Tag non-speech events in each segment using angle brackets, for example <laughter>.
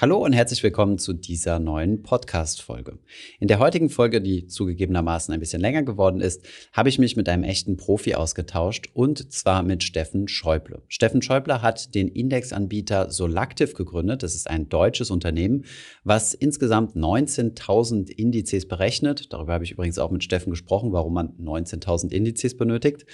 Hallo und herzlich willkommen zu dieser neuen Podcast-Folge. In der heutigen Folge, die zugegebenermaßen ein bisschen länger geworden ist, habe ich mich mit einem echten Profi ausgetauscht und zwar mit Steffen Schäuble. Steffen Schäuble hat den Indexanbieter Solactive gegründet. Das ist ein deutsches Unternehmen, was insgesamt 19.000 Indizes berechnet. Darüber habe ich übrigens auch mit Steffen gesprochen, warum man 19.000 Indizes benötigt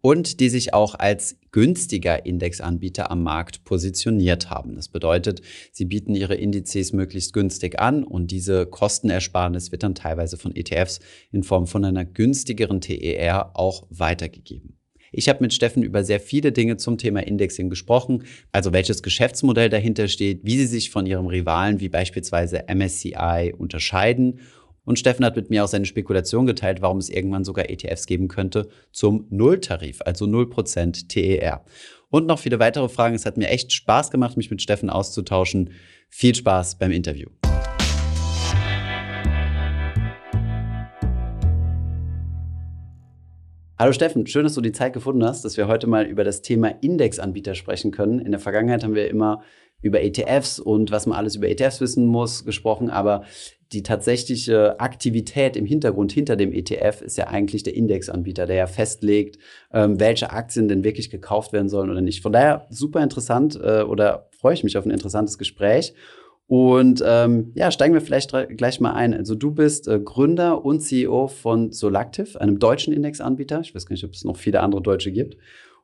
und die sich auch als günstiger Indexanbieter am Markt positioniert haben. Das bedeutet, sie bieten ihre Indizes möglichst günstig an und diese Kostenersparnis wird dann teilweise von ETFs in Form von einer günstigeren TER auch weitergegeben. Ich habe mit Steffen über sehr viele Dinge zum Thema Indexing gesprochen, also welches Geschäftsmodell dahinter steht, wie sie sich von ihrem Rivalen wie beispielsweise MSCI unterscheiden und Steffen hat mit mir auch seine Spekulation geteilt, warum es irgendwann sogar ETFs geben könnte zum Nulltarif, also 0% TER. Und noch viele weitere Fragen. Es hat mir echt Spaß gemacht, mich mit Steffen auszutauschen. Viel Spaß beim Interview. Hallo Steffen, schön, dass du die Zeit gefunden hast, dass wir heute mal über das Thema Indexanbieter sprechen können. In der Vergangenheit haben wir immer über ETFs und was man alles über ETFs wissen muss gesprochen, aber die tatsächliche Aktivität im Hintergrund hinter dem ETF ist ja eigentlich der Indexanbieter, der ja festlegt, ähm, welche Aktien denn wirklich gekauft werden sollen oder nicht. Von daher super interessant äh, oder freue ich mich auf ein interessantes Gespräch. Und ähm, ja, steigen wir vielleicht gleich mal ein. Also du bist äh, Gründer und CEO von Solactive, einem deutschen Indexanbieter. Ich weiß gar nicht, ob es noch viele andere Deutsche gibt.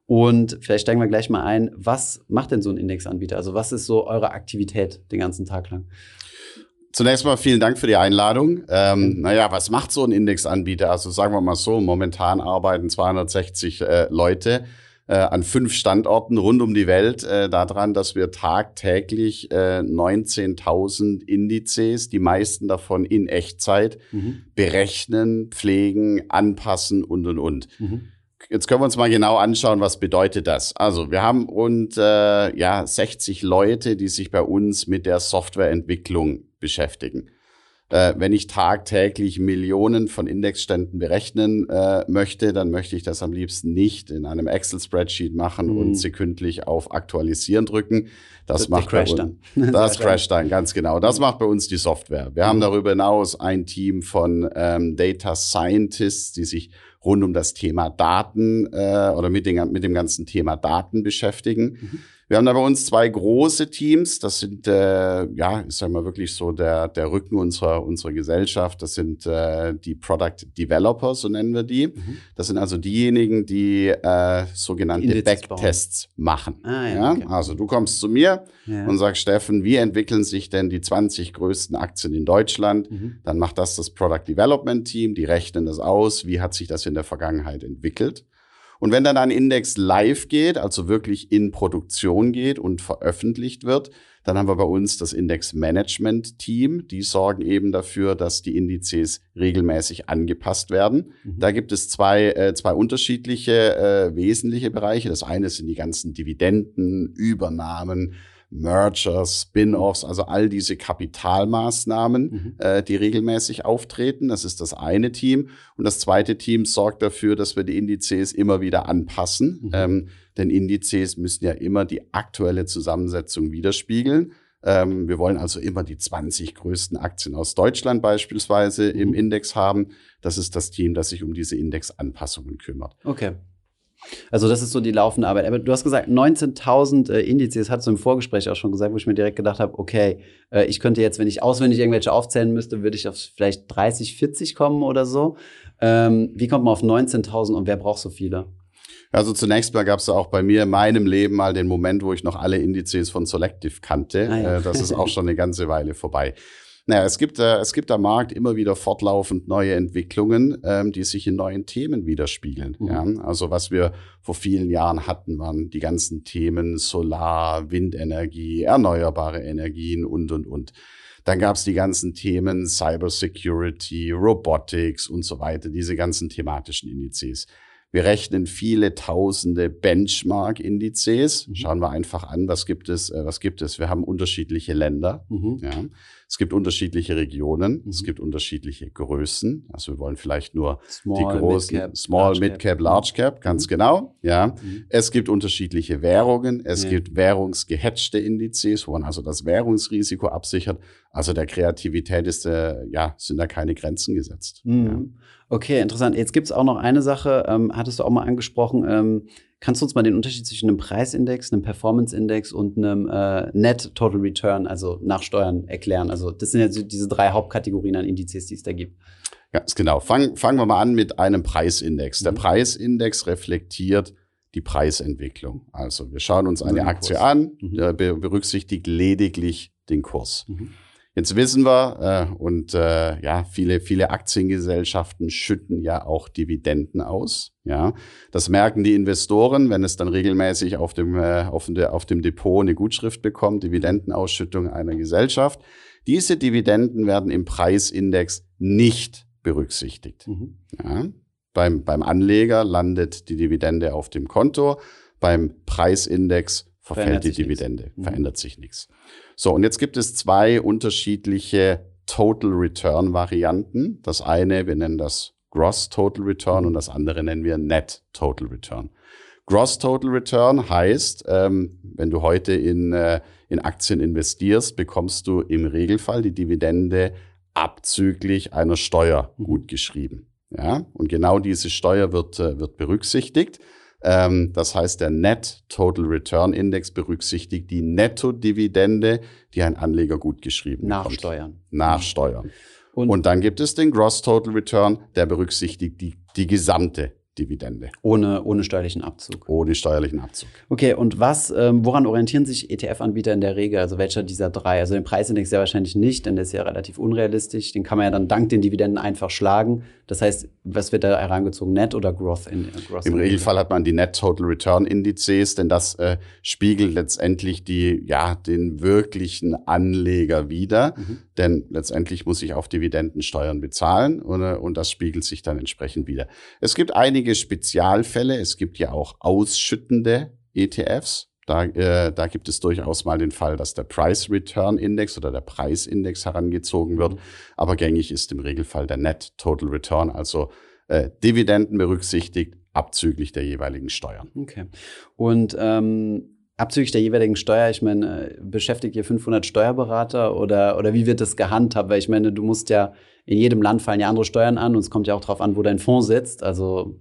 Und vielleicht steigen wir gleich mal ein. Was macht denn so ein Indexanbieter? Also was ist so eure Aktivität den ganzen Tag lang? Zunächst mal vielen Dank für die Einladung. Ähm, naja, was macht so ein Indexanbieter? Also sagen wir mal so, momentan arbeiten 260 äh, Leute äh, an fünf Standorten rund um die Welt äh, daran, dass wir tagtäglich äh, 19.000 Indizes, die meisten davon in Echtzeit, mhm. berechnen, pflegen, anpassen und, und, und. Mhm. Jetzt können wir uns mal genau anschauen, was bedeutet das. Also wir haben rund äh, ja, 60 Leute, die sich bei uns mit der Softwareentwicklung beschäftigen. Äh, wenn ich tagtäglich Millionen von Indexständen berechnen äh, möchte, dann möchte ich das am liebsten nicht in einem Excel-Spreadsheet machen mhm. und sekündlich auf Aktualisieren drücken. Das, das macht bei uns, dann. <laughs> Das crasht dann, ganz genau. Das macht bei uns die Software. Wir mhm. haben darüber hinaus ein Team von ähm, Data Scientists, die sich rund um das Thema Daten äh, oder mit, den, mit dem ganzen Thema Daten beschäftigen. Mhm. Wir haben da bei uns zwei große Teams. Das sind, äh, ja, ich sage mal wirklich so der, der Rücken unserer, unserer Gesellschaft. Das sind äh, die Product Developers, so nennen wir die. Mhm. Das sind also diejenigen, die äh, sogenannte Backtests machen. Ah, ja, ja? Okay. Also du kommst zu mir ja. und sagst, Steffen, wie entwickeln sich denn die 20 größten Aktien in Deutschland? Mhm. Dann macht das das Product Development Team. Die rechnen das aus. Wie hat sich das in der Vergangenheit entwickelt? Und wenn dann ein Index live geht, also wirklich in Produktion geht und veröffentlicht wird, dann haben wir bei uns das Index Management Team. Die sorgen eben dafür, dass die Indizes regelmäßig angepasst werden. Mhm. Da gibt es zwei, äh, zwei unterschiedliche äh, wesentliche Bereiche. Das eine sind die ganzen Dividenden, Übernahmen, Mergers, Spin-offs, also all diese Kapitalmaßnahmen, mhm. äh, die regelmäßig auftreten. Das ist das eine Team. Und das zweite Team sorgt dafür, dass wir die Indizes immer wieder anpassen. Mhm. Ähm, denn Indizes müssen ja immer die aktuelle Zusammensetzung widerspiegeln. Ähm, wir wollen also immer die 20 größten Aktien aus Deutschland beispielsweise mhm. im Index haben. Das ist das Team, das sich um diese Indexanpassungen kümmert. Okay. Also das ist so die laufende Arbeit. Aber du hast gesagt, 19.000 äh, Indizes, hast du im Vorgespräch auch schon gesagt, wo ich mir direkt gedacht habe, okay, äh, ich könnte jetzt, wenn ich auswendig irgendwelche aufzählen müsste, würde ich auf vielleicht 30, 40 kommen oder so. Ähm, wie kommt man auf 19.000 und wer braucht so viele? Also zunächst mal gab es auch bei mir in meinem Leben mal den Moment, wo ich noch alle Indizes von Selective kannte. Ah, ja. äh, das ist auch schon eine ganze Weile vorbei. Naja, es gibt, äh, es gibt am Markt immer wieder fortlaufend neue Entwicklungen, ähm, die sich in neuen Themen widerspiegeln. Mhm. Ja? Also was wir vor vielen Jahren hatten, waren die ganzen Themen Solar, Windenergie, erneuerbare Energien und, und, und. Dann gab es die ganzen Themen Cybersecurity, Robotics und so weiter, diese ganzen thematischen Indizes. Wir rechnen viele tausende Benchmark-Indizes. Mhm. Schauen wir einfach an, was gibt es, äh, was gibt es. Wir haben unterschiedliche Länder. Mhm. Ja. Es gibt unterschiedliche Regionen, Mhm. es gibt unterschiedliche Größen. Also wir wollen vielleicht nur Small, die großen Mid-Cap, Small, Mid Cap, Large Cap, ganz Mhm. genau. Ja. Mhm. Es gibt unterschiedliche Währungen, es Ja. gibt währungsgehatchte Indizes, wo man also das Währungsrisiko absichert. Also der Kreativität ist, äh, ja, sind da keine Grenzen gesetzt. Ja. Mhm. Okay, interessant. Jetzt gibt es auch noch eine Sache, ähm, hattest du auch mal angesprochen. Ähm, kannst du uns mal den Unterschied zwischen einem Preisindex, einem Performance-Index und einem äh, Net Total Return, also nach Steuern, erklären? Also das sind ja diese drei Hauptkategorien an Indizes, die es da gibt. Ganz genau. Fang, fangen wir mal an mit einem Preisindex. Der Mhm. Preisindex reflektiert die Preisentwicklung. Also wir schauen uns eine den Aktie Kurs. an, Mhm. berücksichtigt lediglich den Kurs. Mhm. Jetzt wissen wir, äh, und äh, ja, viele, viele Aktiengesellschaften schütten ja auch Dividenden aus. Ja, das merken die Investoren, wenn es dann regelmäßig auf dem, äh, auf, der, auf dem Depot eine Gutschrift bekommt, Dividendenausschüttung einer Gesellschaft. Diese Dividenden werden im Preisindex nicht berücksichtigt. Mhm. Ja. Beim, beim Anleger landet die Dividende auf dem Konto, beim Preisindex verfällt die sich nichts. Dividende, Mhm. verändert sich nichts. So, und jetzt gibt es zwei unterschiedliche Total Return Varianten. Das eine, wir nennen das Gross Total Return und das andere nennen wir Net Total Return. Gross Total Return heißt, ähm, wenn du heute in, äh, in Aktien investierst, bekommst du im Regelfall die Dividende abzüglich einer Steuer Mhm. gut geschrieben. Ja, und genau diese Steuer wird, äh, wird berücksichtigt. Ähm, das heißt, der Net Total Return Index berücksichtigt die Nettodividende, die ein Anleger gut geschrieben Nach bekommt. Steuern. Nach Steuern. Und, Und dann gibt es den Gross Total Return, der berücksichtigt die, die gesamte Dividende ohne, ohne steuerlichen Abzug. ohne steuerlichen Abzug. Okay, und was, ähm, woran orientieren sich ETF-Anbieter in der Regel? Also welcher dieser drei? Also den Preisindex ja wahrscheinlich nicht, denn der ist ja relativ unrealistisch. Den kann man ja dann dank den Dividenden einfach schlagen. Das heißt, was wird da herangezogen? Net oder Growth? In, äh, Growth Im Regelfall hat man die Net Total Return Indizes, denn das äh, spiegelt letztendlich die, ja, den wirklichen Anleger wider. Mhm. Denn letztendlich muss ich auf Dividendensteuern bezahlen und, und das spiegelt sich dann entsprechend wieder. Es gibt einige Spezialfälle. Es gibt ja auch ausschüttende ETFs. Da, äh, da gibt es durchaus mal den Fall, dass der Price Return Index oder der Preisindex herangezogen wird. Aber gängig ist im Regelfall der Net Total Return, also äh, Dividenden berücksichtigt, abzüglich der jeweiligen Steuern. Okay. Und ähm, abzüglich der jeweiligen Steuer, ich meine, äh, beschäftigt ihr 500 Steuerberater oder, oder wie wird das gehandhabt? Weil ich meine, du musst ja, in jedem Land fallen ja andere Steuern an und es kommt ja auch darauf an, wo dein Fonds sitzt. Also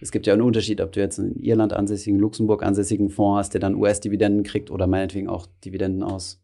es gibt ja einen Unterschied, ob du jetzt einen Irland ansässigen, Luxemburg ansässigen Fonds hast, der dann US-Dividenden kriegt oder meinetwegen auch Dividenden aus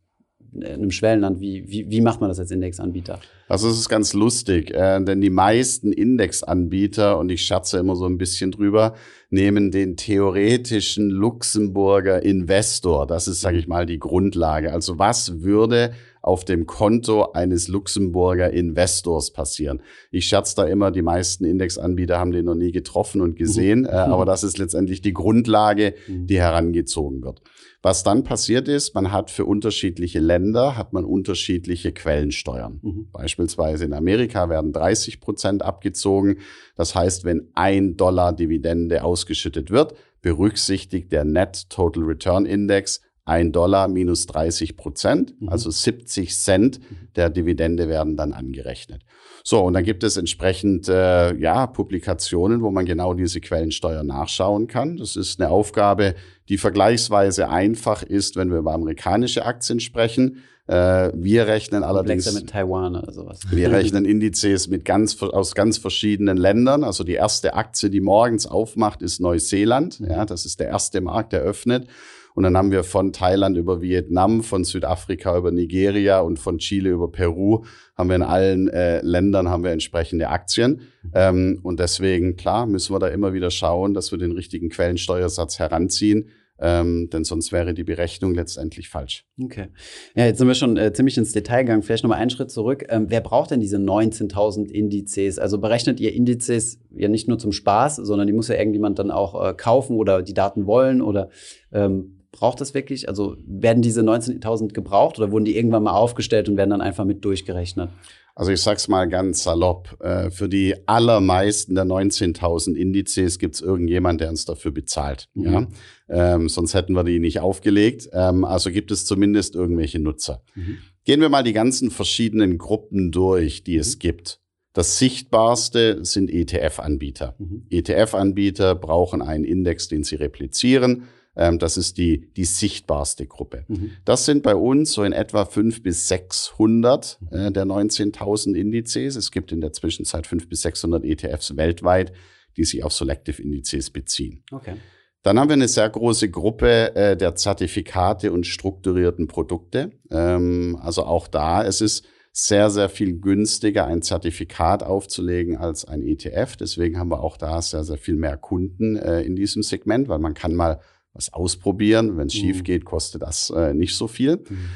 äh, einem Schwellenland. Wie, wie, wie macht man das als Indexanbieter? Also es ist ganz lustig, äh, denn die meisten Indexanbieter, und ich scherze immer so ein bisschen drüber, nehmen den theoretischen Luxemburger Investor. Das ist, sage ich mal, die Grundlage. Also was würde auf dem Konto eines Luxemburger Investors passieren? Ich scherze da immer, die meisten Indexanbieter haben den noch nie getroffen und gesehen, äh, aber das ist letztendlich die Grundlage, die herangezogen wird. Was dann passiert ist, man hat für unterschiedliche Länder, hat man unterschiedliche Quellensteuern. Mhm. Beispielsweise in Amerika werden 30 Prozent abgezogen. Das heißt, wenn ein Dollar Dividende ausgeschüttet wird, berücksichtigt der Net Total Return Index ein Dollar minus 30 Prozent, Mhm. also 70 Cent der Dividende werden dann angerechnet. So, und dann gibt es entsprechend äh, ja, Publikationen, wo man genau diese Quellensteuer nachschauen kann. Das ist eine Aufgabe, die vergleichsweise einfach ist, wenn wir über amerikanische Aktien sprechen. Äh, wir rechnen allerdings. Komplexer mit Taiwan oder sowas. Wir <laughs> rechnen Indizes mit ganz, aus ganz verschiedenen Ländern. Also die erste Aktie, die morgens aufmacht, ist Neuseeland. Ja, das ist der erste Markt, der öffnet. Und dann haben wir von Thailand über Vietnam, von Südafrika über Nigeria und von Chile über Peru haben wir in allen äh, Ländern haben wir entsprechende Aktien. Ähm, und deswegen, klar, müssen wir da immer wieder schauen, dass wir den richtigen Quellensteuersatz heranziehen. Ähm, denn sonst wäre die Berechnung letztendlich falsch. Okay. Ja, jetzt sind wir schon äh, ziemlich ins Detail gegangen. Vielleicht nochmal einen Schritt zurück. Ähm, wer braucht denn diese 19.000 Indizes? Also berechnet ihr Indizes ja nicht nur zum Spaß, sondern die muss ja irgendjemand dann auch äh, kaufen oder die Daten wollen oder ähm, braucht das wirklich? Also werden diese 19.000 gebraucht oder wurden die irgendwann mal aufgestellt und werden dann einfach mit durchgerechnet? Also ich sag's mal ganz salopp. Äh, für die allermeisten der 19.000 Indizes gibt's irgendjemand, der uns dafür bezahlt. Mhm. Ja? Ähm, sonst hätten wir die nicht aufgelegt. Ähm, also gibt es zumindest irgendwelche Nutzer. Mhm. Gehen wir mal die ganzen verschiedenen Gruppen durch, die mhm. es gibt. Das sichtbarste sind ETF-Anbieter. Mhm. ETF-Anbieter brauchen einen Index, den sie replizieren. Ähm, das ist die, die sichtbarste Gruppe. Mhm. Das sind bei uns so in etwa 500 bis 600 mhm. äh, der 19.000 Indizes. Es gibt in der Zwischenzeit 500 bis 600 ETFs weltweit, die sich auf Selective Indizes beziehen. Okay. Dann haben wir eine sehr große Gruppe äh, der Zertifikate und strukturierten Produkte. Ähm, also auch da, es ist sehr, sehr viel günstiger, ein Zertifikat aufzulegen als ein ETF. Deswegen haben wir auch da sehr, sehr viel mehr Kunden äh, in diesem Segment, weil man kann mal was ausprobieren. Wenn es mhm. schief geht, kostet das äh, nicht so viel. Mhm.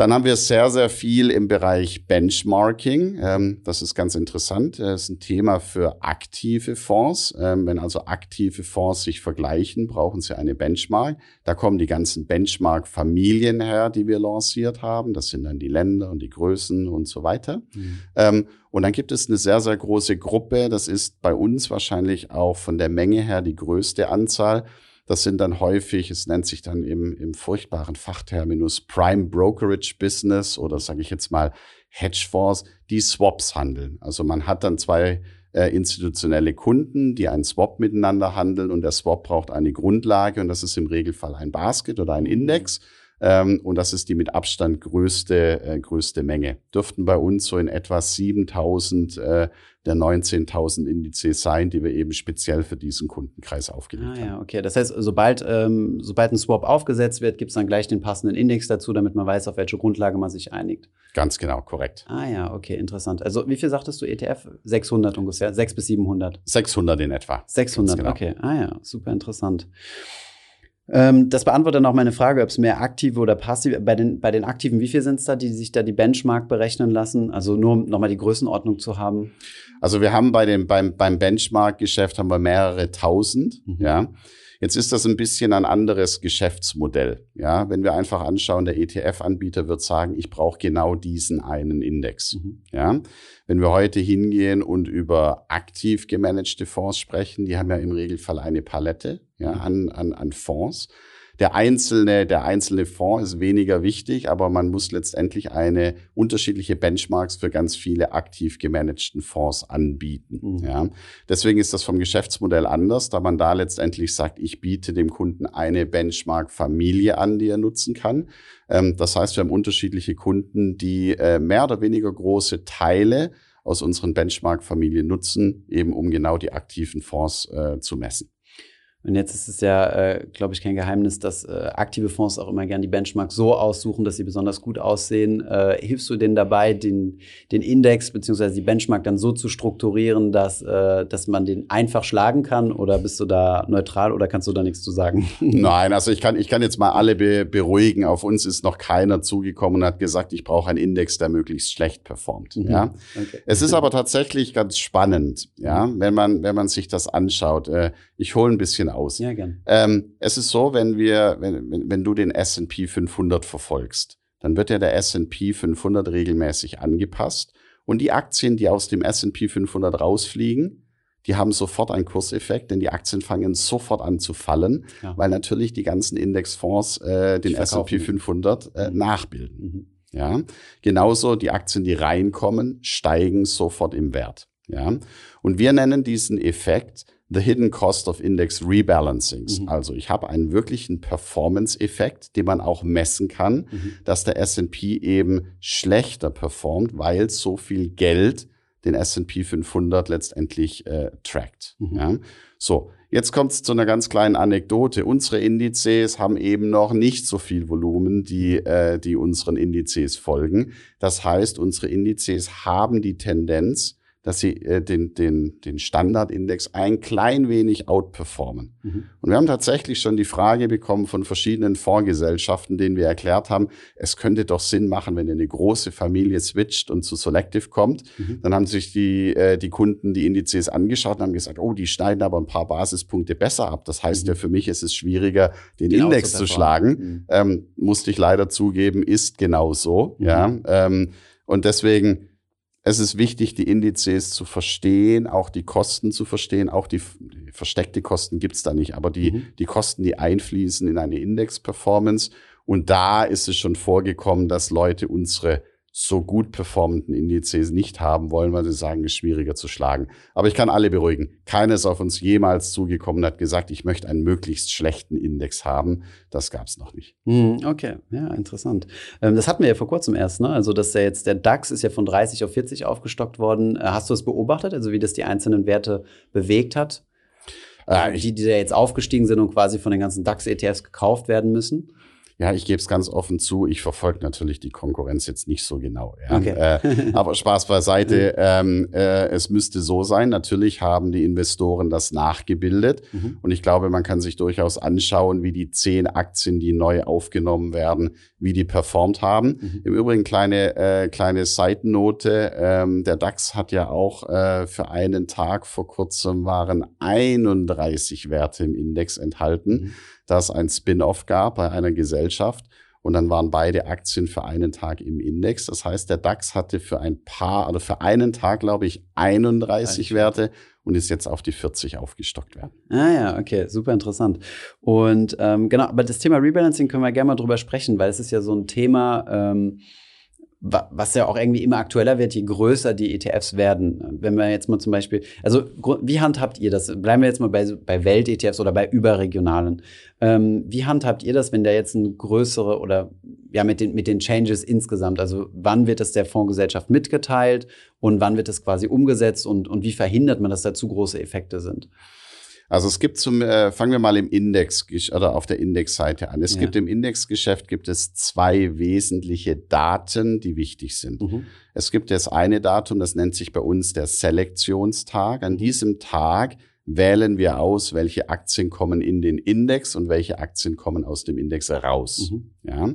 Dann haben wir sehr, sehr viel im Bereich Benchmarking. Ähm, das ist ganz interessant. Das ist ein Thema für aktive Fonds. Ähm, wenn also aktive Fonds sich vergleichen, brauchen sie eine Benchmark. Da kommen die ganzen Benchmark-Familien her, die wir lanciert haben. Das sind dann die Länder und die Größen und so weiter. Mhm. Ähm, und dann gibt es eine sehr, sehr große Gruppe. Das ist bei uns wahrscheinlich auch von der Menge her die größte Anzahl das sind dann häufig, es nennt sich dann im, im furchtbaren Fachterminus Prime Brokerage Business oder sage ich jetzt mal Hedgefonds, die Swaps handeln. Also man hat dann zwei äh, institutionelle Kunden, die einen Swap miteinander handeln und der Swap braucht eine Grundlage und das ist im Regelfall ein Basket oder ein Index. Ähm, und das ist die mit Abstand größte, äh, größte Menge. Dürften bei uns so in etwa 7000 äh, der 19.000 Indizes sein, die wir eben speziell für diesen Kundenkreis aufgelegt ah, haben. Ja, okay. Das heißt, sobald, ähm, sobald ein Swap aufgesetzt wird, gibt es dann gleich den passenden Index dazu, damit man weiß, auf welche Grundlage man sich einigt. Ganz genau, korrekt. Ah ja, okay, interessant. Also wie viel sagtest du ETF? 600 ungefähr, 6 bis 700? 600 in etwa. 600, genau. okay. Ah ja, super interessant. Ähm, das beantwortet auch meine Frage, ob es mehr aktive oder passive, bei den, bei den Aktiven, wie viel sind es da, die sich da die Benchmark berechnen lassen? Also nur um nochmal die Größenordnung zu haben. Also wir haben bei dem, beim, beim Benchmark-Geschäft haben wir mehrere tausend, mhm. ja. Jetzt ist das ein bisschen ein anderes Geschäftsmodell. Ja, wenn wir einfach anschauen, der ETF-Anbieter wird sagen, ich brauche genau diesen einen Index. Mhm. Ja, wenn wir heute hingehen und über aktiv gemanagte Fonds sprechen, die haben ja im Regelfall eine Palette ja, mhm. an, an, an Fonds der einzelne, der einzelne Fonds ist weniger wichtig, aber man muss letztendlich eine unterschiedliche Benchmarks für ganz viele aktiv gemanagten Fonds anbieten. Mhm. Ja. Deswegen ist das vom Geschäftsmodell anders, da man da letztendlich sagt, ich biete dem Kunden eine Benchmark-Familie an, die er nutzen kann. Ähm, das heißt, wir haben unterschiedliche Kunden, die äh, mehr oder weniger große Teile aus unseren Benchmark-Familien nutzen, eben um genau die aktiven Fonds äh, zu messen. Und jetzt ist es ja, äh, glaube ich, kein Geheimnis, dass äh, aktive Fonds auch immer gern die Benchmark so aussuchen, dass sie besonders gut aussehen. Äh, hilfst du denen dabei, den, den Index beziehungsweise die Benchmark dann so zu strukturieren, dass, äh, dass man den einfach schlagen kann? Oder bist du da neutral oder kannst du da nichts zu sagen? <laughs> Nein, also ich kann, ich kann jetzt mal alle be beruhigen. Auf uns ist noch keiner zugekommen und hat gesagt, ich brauche einen Index, der möglichst schlecht performt. Mhm. Ja? Okay. Es ist aber tatsächlich ganz spannend, ja, wenn man, wenn man sich das anschaut. Äh, ich hole ein bisschen aus. Ja, gern. Ähm, es ist so, wenn wir, wenn, wenn, wenn du den S&P 500 verfolgst, dann wird ja der S&P 500 regelmäßig angepasst und die Aktien, die aus dem S&P 500 rausfliegen, die haben sofort einen Kurseffekt, denn die Aktien fangen sofort an zu fallen, ja. weil natürlich die ganzen Indexfonds äh, den S&P 500 äh, mhm. nachbilden. Mhm. Ja, genauso die Aktien, die reinkommen, steigen sofort im Wert. Ja, und wir nennen diesen Effekt the hidden cost of index rebalancings. Mhm. Also ich habe einen wirklichen Performance-Effekt, den man auch messen kann, mhm. dass der S&P eben schlechter performt, weil so viel Geld den S&P 500 letztendlich äh, trackt. Mhm. Ja? So, jetzt kommt es zu einer ganz kleinen Anekdote. Unsere Indizes haben eben noch nicht so viel Volumen, die, äh, die unseren Indizes folgen. Das heißt, unsere Indizes haben die Tendenz, dass sie äh, den, den, den Standardindex ein klein wenig outperformen. Mhm. Und wir haben tatsächlich schon die Frage bekommen von verschiedenen Fondsgesellschaften, denen wir erklärt haben, es könnte doch Sinn machen, wenn ihr eine große Familie switcht und zu Selective kommt. Mhm. Dann haben sich die, äh, die Kunden die Indizes angeschaut und haben gesagt, oh, die schneiden aber ein paar Basispunkte besser ab. Das heißt mhm. ja, für mich ist es schwieriger, den genau Index zu schlagen. Mhm. Ähm, musste ich leider zugeben, ist genau so. Ja, mhm. ähm, und deswegen es ist wichtig, die Indizes zu verstehen, auch die Kosten zu verstehen. Auch die, die versteckte Kosten gibt's da nicht, aber die, mhm. die Kosten, die einfließen in eine Index-Performance. Und da ist es schon vorgekommen, dass Leute unsere so gut performenden Indizes nicht haben wollen, weil sie sagen, es ist schwieriger zu schlagen. Aber ich kann alle beruhigen. Keines auf uns jemals zugekommen hat gesagt, ich möchte einen möglichst schlechten Index haben. Das gab es noch nicht. Hm, okay, ja, interessant. Ähm, das hatten wir ja vor kurzem erst, ne? Also, dass der jetzt der DAX ist ja von 30 auf 40 aufgestockt worden. Äh, hast du es beobachtet, also wie das die einzelnen Werte bewegt hat? Äh, die, die da jetzt aufgestiegen sind und quasi von den ganzen DAX-ETFs gekauft werden müssen? Ja, ich gebe es ganz offen zu, ich verfolge natürlich die Konkurrenz jetzt nicht so genau. Ja. Okay. Äh, <laughs> aber Spaß beiseite, ähm, äh, es müsste so sein, natürlich haben die Investoren das nachgebildet mhm. und ich glaube, man kann sich durchaus anschauen, wie die zehn Aktien, die neu aufgenommen werden, wie die performt haben. Mhm. Im Übrigen kleine, äh, kleine Seitennote, ähm, der DAX hat ja auch äh, für einen Tag vor kurzem waren 31 Werte im Index enthalten. Mhm das ein Spin-off gab bei einer Gesellschaft. Und dann waren beide Aktien für einen Tag im Index. Das heißt, der DAX hatte für ein paar, oder für einen Tag, glaube ich, 31 Werte und ist jetzt auf die 40 aufgestockt werden. Ah ja, okay, super interessant. Und ähm, genau, aber das Thema Rebalancing können wir gerne mal drüber sprechen, weil es ist ja so ein Thema, ähm, was ja auch irgendwie immer aktueller wird, je größer die ETFs werden. Wenn wir jetzt mal zum Beispiel, also wie handhabt ihr das? Bleiben wir jetzt mal bei, bei Welt-ETFs oder bei überregionalen. Ähm, wie handhabt ihr das, wenn da jetzt ein größere oder ja mit den, mit den Changes insgesamt? Also wann wird das der Fondsgesellschaft mitgeteilt und wann wird das quasi umgesetzt und, und wie verhindert man, dass da zu große Effekte sind? Also es gibt zum, äh, fangen wir mal im Index oder auf der Indexseite an. Es ja. gibt im Indexgeschäft gibt es zwei wesentliche Daten, die wichtig sind. Mhm. Es gibt das eine Datum, das nennt sich bei uns der Selektionstag. An diesem Tag wählen wir aus, welche Aktien kommen in den Index und welche Aktien kommen aus dem Index raus. Mhm. Ja.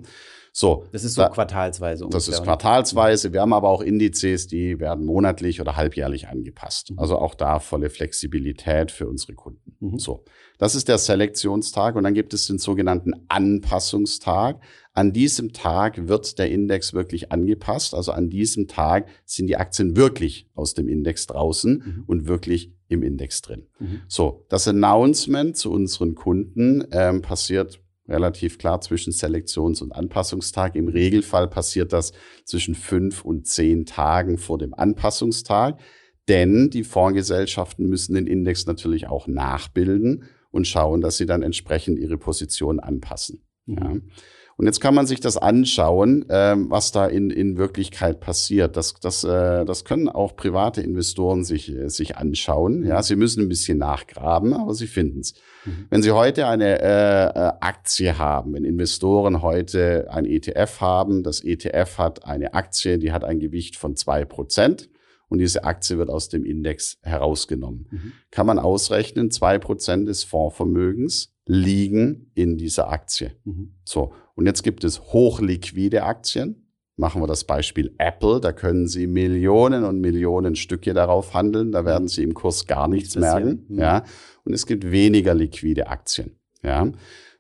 So. Das ist so da, quartalsweise. Ungefähr, das ist quartalsweise. Wir haben aber auch Indizes, die werden monatlich oder halbjährlich angepasst. Mhm. Also auch da volle Flexibilität für unsere Kunden. Mhm. So. Das ist der Selektionstag und dann gibt es den sogenannten Anpassungstag. An diesem Tag wird der Index wirklich angepasst. Also an diesem Tag sind die Aktien wirklich aus dem Index draußen mhm. und wirklich im Index drin. Mhm. So, das Announcement zu unseren Kunden ähm, passiert relativ klar zwischen Selektions- und Anpassungstag. Im Regelfall passiert das zwischen fünf und zehn Tagen vor dem Anpassungstag, denn die Fondsgesellschaften müssen den Index natürlich auch nachbilden und schauen, dass sie dann entsprechend ihre Position anpassen. Mhm. Ja. Und jetzt kann man sich das anschauen, ähm, was da in, in Wirklichkeit passiert. Das, das, äh, das können auch private Investoren sich, äh, sich anschauen. Ja, sie müssen ein bisschen nachgraben, aber sie finden es. Mhm. Wenn Sie heute eine äh, äh, Aktie haben, wenn Investoren heute ein ETF haben, das ETF hat eine Aktie, die hat ein Gewicht von zwei Prozent und diese Aktie wird aus dem Index herausgenommen. Mhm. Kann man ausrechnen, zwei Prozent des Fondsvermögens liegen in dieser Aktie. Mhm. So. Und jetzt gibt es hochliquide Aktien. Machen wir das Beispiel Apple. Da können Sie Millionen und Millionen Stücke darauf handeln. Da werden Sie im Kurs gar nichts merken. Mhm. Ja. Und es gibt weniger liquide Aktien. Ja.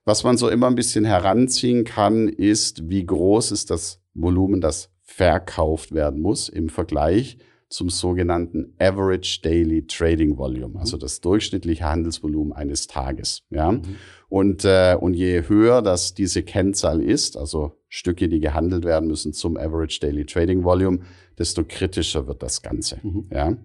Was man so immer ein bisschen heranziehen kann, ist, wie groß ist das Volumen, das verkauft werden muss im Vergleich zum sogenannten Average Daily Trading Volume, mhm. also das durchschnittliche Handelsvolumen eines Tages. Ja? Mhm. Und, äh, und je höher das diese Kennzahl ist, also Stücke, die gehandelt werden müssen zum Average Daily Trading Volume, desto kritischer wird das Ganze. Mhm. Ja?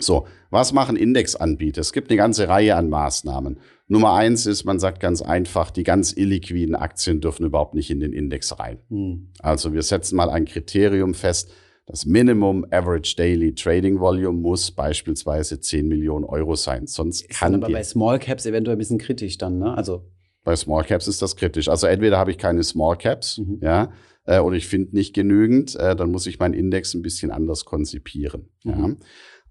So, was machen Indexanbieter? Es gibt eine ganze Reihe an Maßnahmen. Nummer eins ist, man sagt ganz einfach, die ganz illiquiden Aktien dürfen überhaupt nicht in den Index rein. Mhm. Also wir setzen mal ein Kriterium fest, das Minimum Average Daily Trading Volume muss beispielsweise 10 Millionen Euro sein. Sonst ist kann aber bei Small Caps eventuell ein bisschen kritisch dann, ne? Also bei Small Caps ist das kritisch. Also entweder habe ich keine Small Caps, mhm. ja, äh, oder ich finde nicht genügend, äh, dann muss ich meinen Index ein bisschen anders konzipieren. Mhm. Ja.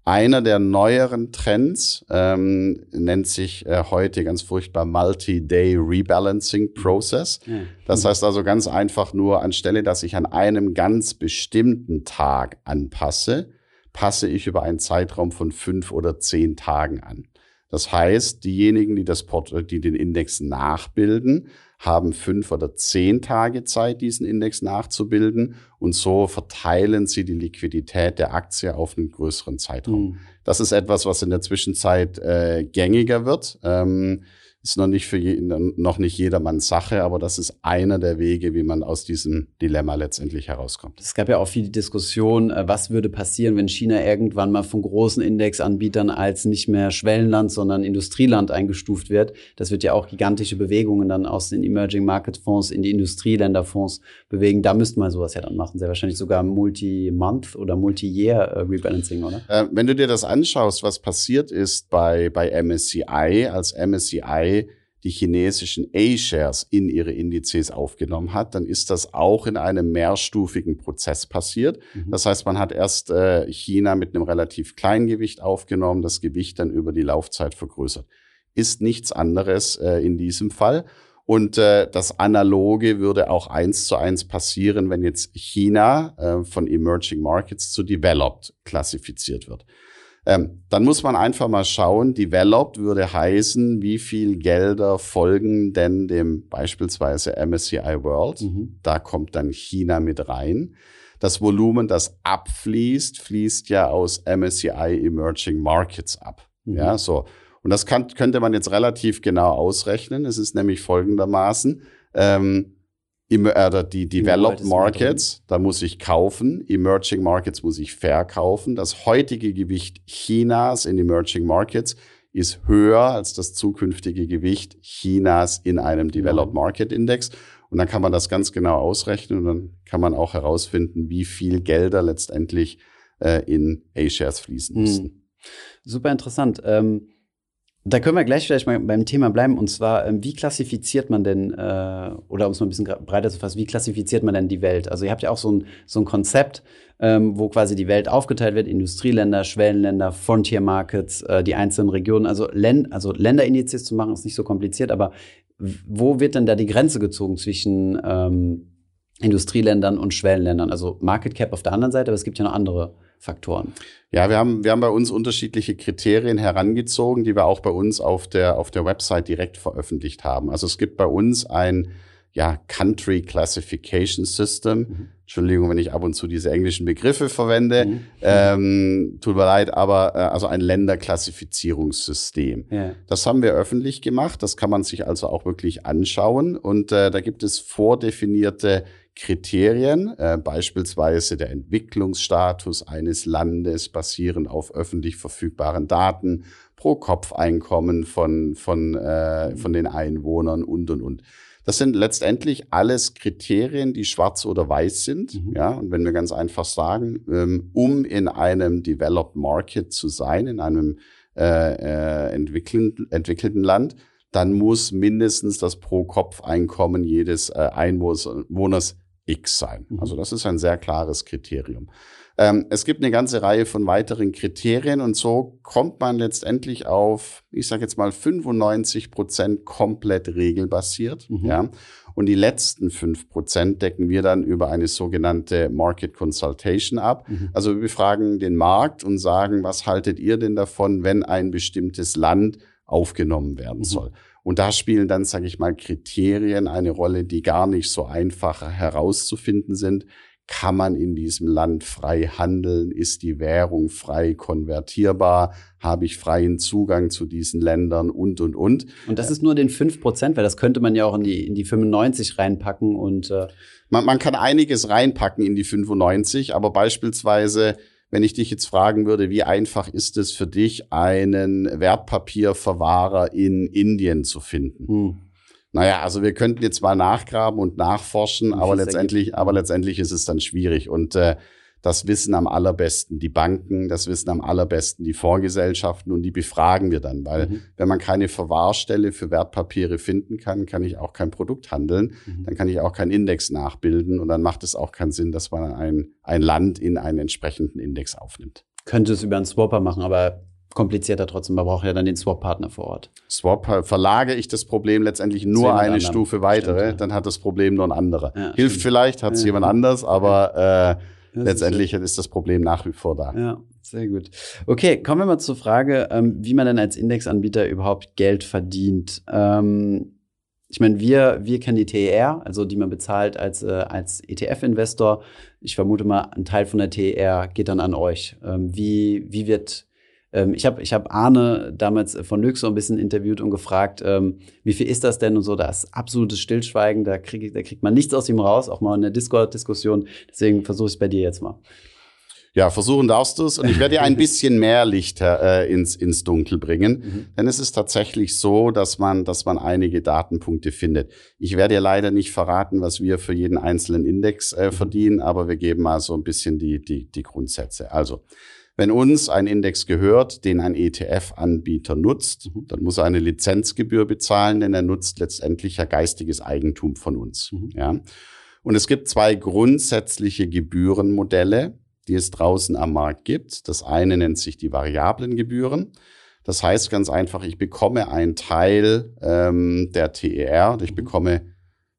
Einer der neueren Trends ähm, nennt sich äh, heute ganz furchtbar Multi-Day Rebalancing Process. Ja. Das heißt also ganz einfach nur, anstelle, dass ich an einem ganz bestimmten Tag anpasse, passe ich über einen Zeitraum von fünf oder zehn Tagen an. Das heißt, diejenigen, die, das Port die den Index nachbilden, haben fünf oder zehn Tage Zeit, diesen Index nachzubilden. Und so verteilen sie die Liquidität der Aktie auf einen größeren Zeitraum. Mhm. Das ist etwas, was in der Zwischenzeit äh, gängiger wird. Ähm, ist noch nicht für je, noch nicht jedermanns Sache, aber das ist einer der Wege, wie man aus diesem Dilemma letztendlich herauskommt. Es gab ja auch viele Diskussionen, äh, was würde passieren, wenn China irgendwann mal von großen Indexanbietern als nicht mehr Schwellenland, sondern Industrieland eingestuft wird. Das wird ja auch gigantische Bewegungen dann aus den Emerging Market Fonds in die Industrieländerfonds bewegen. Da müsste man sowas ja dann machen. Sehr wahrscheinlich sogar Multi-Month oder Multi-Year äh, Rebalancing, oder? Äh, wenn du dir das anschaust, was passiert ist bei, bei MSCI, als MSCI die chinesischen A-Shares in ihre Indizes aufgenommen hat, dann ist das auch in einem mehrstufigen Prozess passiert. Mhm. Das heißt, man hat erst äh, China mit einem relativ kleinen Gewicht aufgenommen, das Gewicht dann über die Laufzeit vergrößert. Ist nichts anderes äh, in diesem Fall. Und äh, das Analoge würde auch eins zu eins passieren, wenn jetzt China äh, von Emerging Markets zu Developed klassifiziert wird. Ähm, dann muss man einfach mal schauen, developed würde heißen, wie viel Gelder folgen denn dem beispielsweise MSCI World. Mhm. Da kommt dann China mit rein. Das Volumen, das abfließt, fließt ja aus MSCI Emerging Markets ab. Mhm. Ja, so. Und das kann, könnte man jetzt relativ genau ausrechnen. Es ist nämlich folgendermaßen. Ähm, äh, die Developed Markets, da muss ich kaufen, Emerging Markets muss ich verkaufen. Das heutige Gewicht Chinas in Emerging Markets ist höher als das zukünftige Gewicht Chinas in einem Developed Market Index. Und dann kann man das ganz genau ausrechnen und dann kann man auch herausfinden, wie viel Gelder letztendlich äh, in A-Shares fließen müssen. Hm. Super interessant. Ähm da können wir gleich vielleicht mal beim Thema bleiben. Und zwar, ähm, wie klassifiziert man denn, äh, oder um es mal ein bisschen breiter zu fassen, wie klassifiziert man denn die Welt? Also ihr habt ja auch so ein, so ein Konzept, ähm, wo quasi die Welt aufgeteilt wird, Industrieländer, Schwellenländer, Frontier Markets, äh, die einzelnen Regionen. Also, Len also Länderindizes zu machen, ist nicht so kompliziert, aber wo wird denn da die Grenze gezogen zwischen ähm, Industrieländern und Schwellenländern? Also Market Cap auf der anderen Seite, aber es gibt ja noch andere Faktoren? Ja, wir haben, wir haben bei uns unterschiedliche Kriterien herangezogen, die wir auch bei uns auf der, auf der Website direkt veröffentlicht haben. Also es gibt bei uns ein ja, Country Classification System. Mhm. Entschuldigung, wenn ich ab und zu diese englischen Begriffe verwende. Mhm. Ähm, tut mir leid, aber äh, also ein Länderklassifizierungssystem. Ja. Das haben wir öffentlich gemacht. Das kann man sich also auch wirklich anschauen. Und äh, da gibt es vordefinierte Kriterien, äh, beispielsweise der Entwicklungsstatus eines Landes basierend auf öffentlich verfügbaren Daten, Pro-Kopf-Einkommen von, von, äh, von den Einwohnern und, und, und. Das sind letztendlich alles Kriterien, die schwarz oder weiß sind. Mhm. Ja, und wenn wir ganz einfach sagen, ähm, um in einem Developed Market zu sein, in einem äh, äh, entwickeln, entwickelten Land, dann muss mindestens das Pro-Kopf-Einkommen jedes äh, Einwohners X sein. Mhm. Also das ist ein sehr klares Kriterium. Ähm, es gibt eine ganze Reihe von weiteren Kriterien und so kommt man letztendlich auf, ich sage jetzt mal 95 Prozent komplett regelbasiert. Mhm. Ja. Und die letzten fünf Prozent decken wir dann über eine sogenannte Market Consultation ab. Mhm. Also wir befragen den Markt und sagen, was haltet ihr denn davon, wenn ein bestimmtes Land aufgenommen werden mhm. Und da spielen dann, sage ich mal, Kriterien eine Rolle, die gar nicht so einfach herauszufinden sind. Kann man in diesem Land frei handeln? Ist die Währung frei konvertierbar? Habe ich freien Zugang zu diesen Ländern und, und, und? Und das ist nur den 5 Prozent, weil das könnte man ja auch in die, in die 95 reinpacken und äh man, man kann einiges reinpacken in die 95, aber beispielsweise wenn ich dich jetzt fragen würde, wie einfach ist es für dich, einen Wertpapierverwahrer in Indien zu finden? Hm. Naja, also wir könnten jetzt mal nachgraben und nachforschen, aber letztendlich, aber letztendlich ist es dann schwierig. Und äh, das wissen am allerbesten die Banken, das wissen am allerbesten die Fondsgesellschaften und die befragen wir dann, weil mhm. wenn man keine Verwahrstelle für Wertpapiere finden kann, kann ich auch kein Produkt handeln, mhm. dann kann ich auch keinen Index nachbilden und dann macht es auch keinen Sinn, dass man ein, ein Land in einen entsprechenden Index aufnimmt. könnte es über einen Swapper machen, aber komplizierter trotzdem. Man braucht ja dann den Swap-Partner vor Ort. Swap äh, verlage ich das Problem letztendlich nur eine anderen. Stufe weitere, stimmt, ja. dann hat das Problem nur ein anderer. Ja, Hilft stimmt. vielleicht, hat es ja. jemand anders, aber äh, letztendlich ist, das Problem nach wie vor da. Ja. Sehr gut. Okay, kommen wir mal zur Frage, ähm, wie man denn als Indexanbieter überhaupt Geld verdient. Ähm, ich meine, wir, wir kennen die TER, also die man bezahlt als, äh, als ETF-Investor. Ich vermute mal, ein Teil von der TER geht dann an euch. Ähm, wie, wie wird, ich habe ich hab Arne damals von Lux so ein bisschen interviewt und gefragt, ähm, wie viel ist das denn und so. Da ist absolutes Stillschweigen, da, krieg, da kriegt man nichts aus ihm raus, auch mal in der Discord-Diskussion. Deswegen versuche ich es bei dir jetzt mal. Ja, versuchen darfst du es. Und ich werde dir ein <laughs> bisschen mehr Licht äh, ins, ins Dunkel bringen. Mhm. Denn es ist tatsächlich so, dass man, dass man einige Datenpunkte findet. Ich werde dir leider nicht verraten, was wir für jeden einzelnen Index äh, mhm. verdienen, aber wir geben mal so ein bisschen die, die, die Grundsätze. Also, wenn uns ein Index gehört, den ein ETF-Anbieter nutzt, mhm. dann muss er eine Lizenzgebühr bezahlen, denn er nutzt letztendlich ja geistiges Eigentum von uns. Mhm. Ja. Und es gibt zwei grundsätzliche Gebührenmodelle die es draußen am Markt gibt. Das eine nennt sich die variablen Gebühren. Das heißt ganz einfach, ich bekomme einen Teil ähm, der TER, ich mhm. bekomme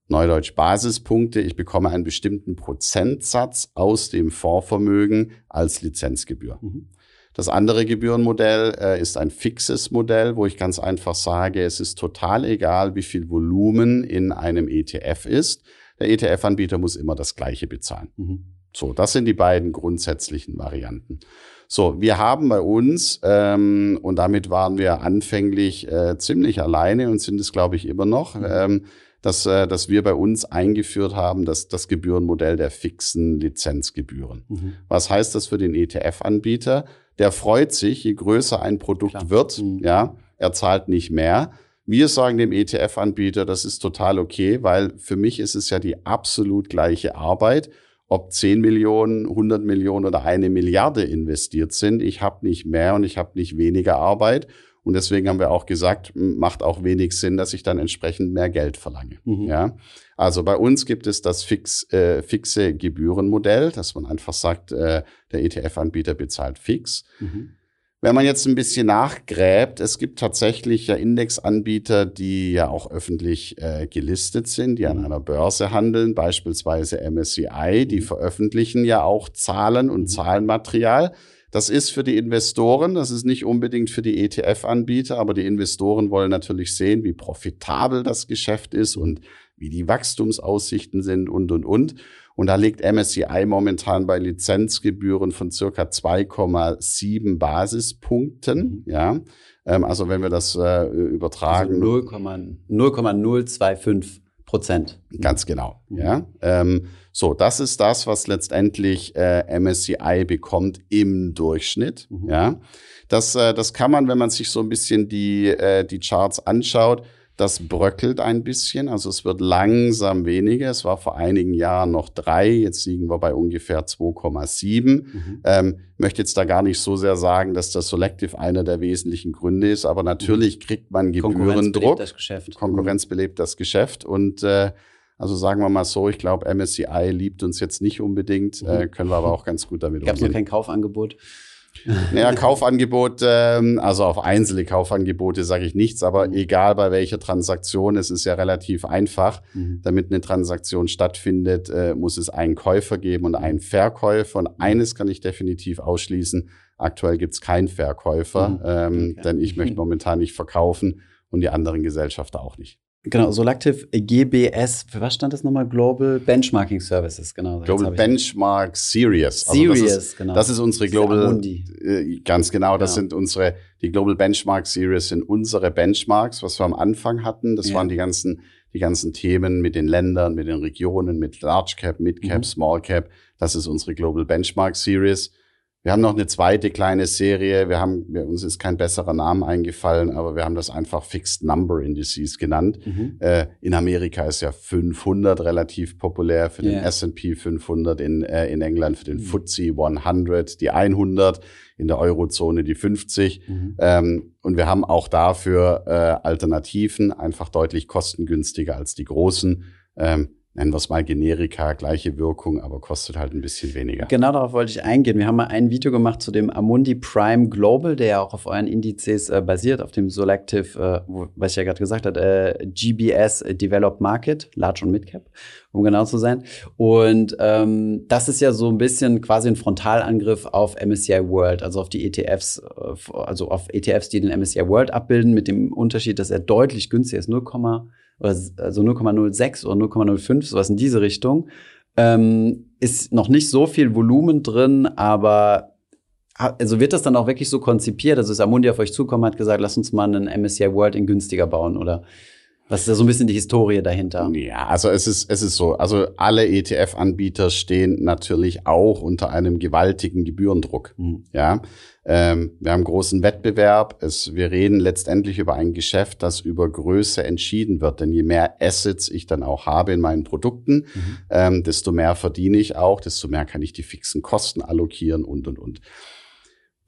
Neudeutsch Basispunkte, ich bekomme einen bestimmten Prozentsatz aus dem Fondsvermögen als Lizenzgebühr. Mhm. Das andere Gebührenmodell äh, ist ein fixes Modell, wo ich ganz einfach sage, es ist total egal, wie viel Volumen in einem ETF ist. Der ETF-Anbieter muss immer das gleiche bezahlen. Mhm. So, das sind die beiden grundsätzlichen Varianten. So, wir haben bei uns, ähm, und damit waren wir anfänglich äh, ziemlich alleine und sind es, glaube ich, immer noch, mhm. ähm, dass, äh, dass wir bei uns eingeführt haben, dass das Gebührenmodell der fixen Lizenzgebühren. Mhm. Was heißt das für den ETF-Anbieter? Der freut sich, je größer ein Produkt Klar. wird, mhm. ja, er zahlt nicht mehr. Wir sagen dem ETF-Anbieter, das ist total okay, weil für mich ist es ja die absolut gleiche Arbeit ob 10 Millionen, 100 Millionen oder eine Milliarde investiert sind. Ich habe nicht mehr und ich habe nicht weniger Arbeit. Und deswegen haben wir auch gesagt, macht auch wenig Sinn, dass ich dann entsprechend mehr Geld verlange. Mhm. Ja, also bei uns gibt es das fix, äh, fixe Gebührenmodell, dass man einfach sagt, äh, der ETF-Anbieter bezahlt fix. Mhm. Wenn man jetzt ein bisschen nachgräbt, es gibt tatsächlich ja Indexanbieter, die ja auch öffentlich äh, gelistet sind, die an mhm. einer Börse handeln, beispielsweise MSCI, die mhm. veröffentlichen ja auch Zahlen und mhm. Zahlenmaterial. Das ist für die Investoren, das ist nicht unbedingt für die ETF-Anbieter, aber die Investoren wollen natürlich sehen, wie profitabel das Geschäft ist und wie die Wachstumsaussichten sind und, und, und. Und da liegt MSCI momentan bei Lizenzgebühren von circa 2,7 Basispunkten. Mhm. Ja, ähm, also wenn wir das äh, übertragen. Also 0,025 Prozent. Ganz genau. Mhm. Ja, ähm, so das ist das, was letztendlich äh, MSCI bekommt im Durchschnitt. Mhm. Ja, das äh, das kann man, wenn man sich so ein bisschen die äh, die Charts anschaut das bröckelt ein bisschen, also es wird langsam weniger. Es war vor einigen Jahren noch drei, jetzt liegen wir bei ungefähr 2,7. Mhm. Ähm, möchte jetzt da gar nicht so sehr sagen, dass das Selective einer der wesentlichen Gründe ist, aber natürlich mhm. kriegt man Gebührendruck. Konkurrenz belebt das Geschäft. Konkurrenz mhm. belebt das Geschäft und äh, also sagen wir mal so, ich glaube, MSCI liebt uns jetzt nicht unbedingt, mhm. äh, können wir aber auch ganz gut damit umgehen. Gab es noch kein Kaufangebot? Naja, Kaufangebot, ähm, also auf einzelne Kaufangebote sage ich nichts, aber mhm. egal bei welcher Transaktion, es ist ja relativ einfach. Mhm. Damit eine Transaktion stattfindet, äh, muss es einen Käufer geben und einen Verkäufer. Und eines kann ich definitiv ausschließen. Aktuell gibt es keinen Verkäufer, mhm. ähm, okay. denn ich möchte <laughs> momentan nicht verkaufen und die anderen Gesellschafter auch nicht. Genau, Solactive GBS, für was stand das nochmal? Global Benchmarking Services, genau. Global Benchmark Series. Series, also das ist, genau. Das ist unsere Global, äh, ganz genau, das genau. sind unsere, die Global Benchmark Series sind unsere Benchmarks, was wir am Anfang hatten. Das ja. waren die ganzen, die ganzen Themen mit den Ländern, mit den Regionen, mit Large Cap, Mid Cap, mhm. Small Cap. Das ist unsere Global Benchmark Series. Wir haben noch eine zweite kleine Serie. Wir haben, wir, uns ist kein besserer Name eingefallen, aber wir haben das einfach Fixed Number Indices genannt. Mhm. Äh, in Amerika ist ja 500 relativ populär für den yeah. S&P 500 in, äh, in England, für den mhm. FTSE 100, die 100, in der Eurozone die 50. Mhm. Ähm, und wir haben auch dafür äh, Alternativen, einfach deutlich kostengünstiger als die großen. Ähm, nennen wir es mal Generika, gleiche Wirkung, aber kostet halt ein bisschen weniger. Genau darauf wollte ich eingehen. Wir haben mal ein Video gemacht zu dem Amundi Prime Global, der ja auch auf euren Indizes äh, basiert, auf dem Selective, äh, wo, was ich ja gerade gesagt habe, äh, GBS Developed Market, Large und Midcap, um genau zu sein. Und ähm, das ist ja so ein bisschen quasi ein Frontalangriff auf MSCI World, also auf die ETFs, äh, also auf ETFs, die den MSCI World abbilden, mit dem Unterschied, dass er deutlich günstiger ist, 0, also 0,06 oder 0,05, sowas in diese Richtung. Ähm, ist noch nicht so viel Volumen drin, aber also wird das dann auch wirklich so konzipiert? Also ist Amundi auf euch zukommen, hat gesagt, lass uns mal einen MSCI World in günstiger bauen oder was ist da so ein bisschen die Historie dahinter? Ja, also es ist, es ist so. Also alle ETF-Anbieter stehen natürlich auch unter einem gewaltigen Gebührendruck. Mhm. Ja, ähm, wir haben großen Wettbewerb. Es, wir reden letztendlich über ein Geschäft, das über Größe entschieden wird. Denn je mehr Assets ich dann auch habe in meinen Produkten, mhm. ähm, desto mehr verdiene ich auch, desto mehr kann ich die fixen Kosten allokieren und, und, und.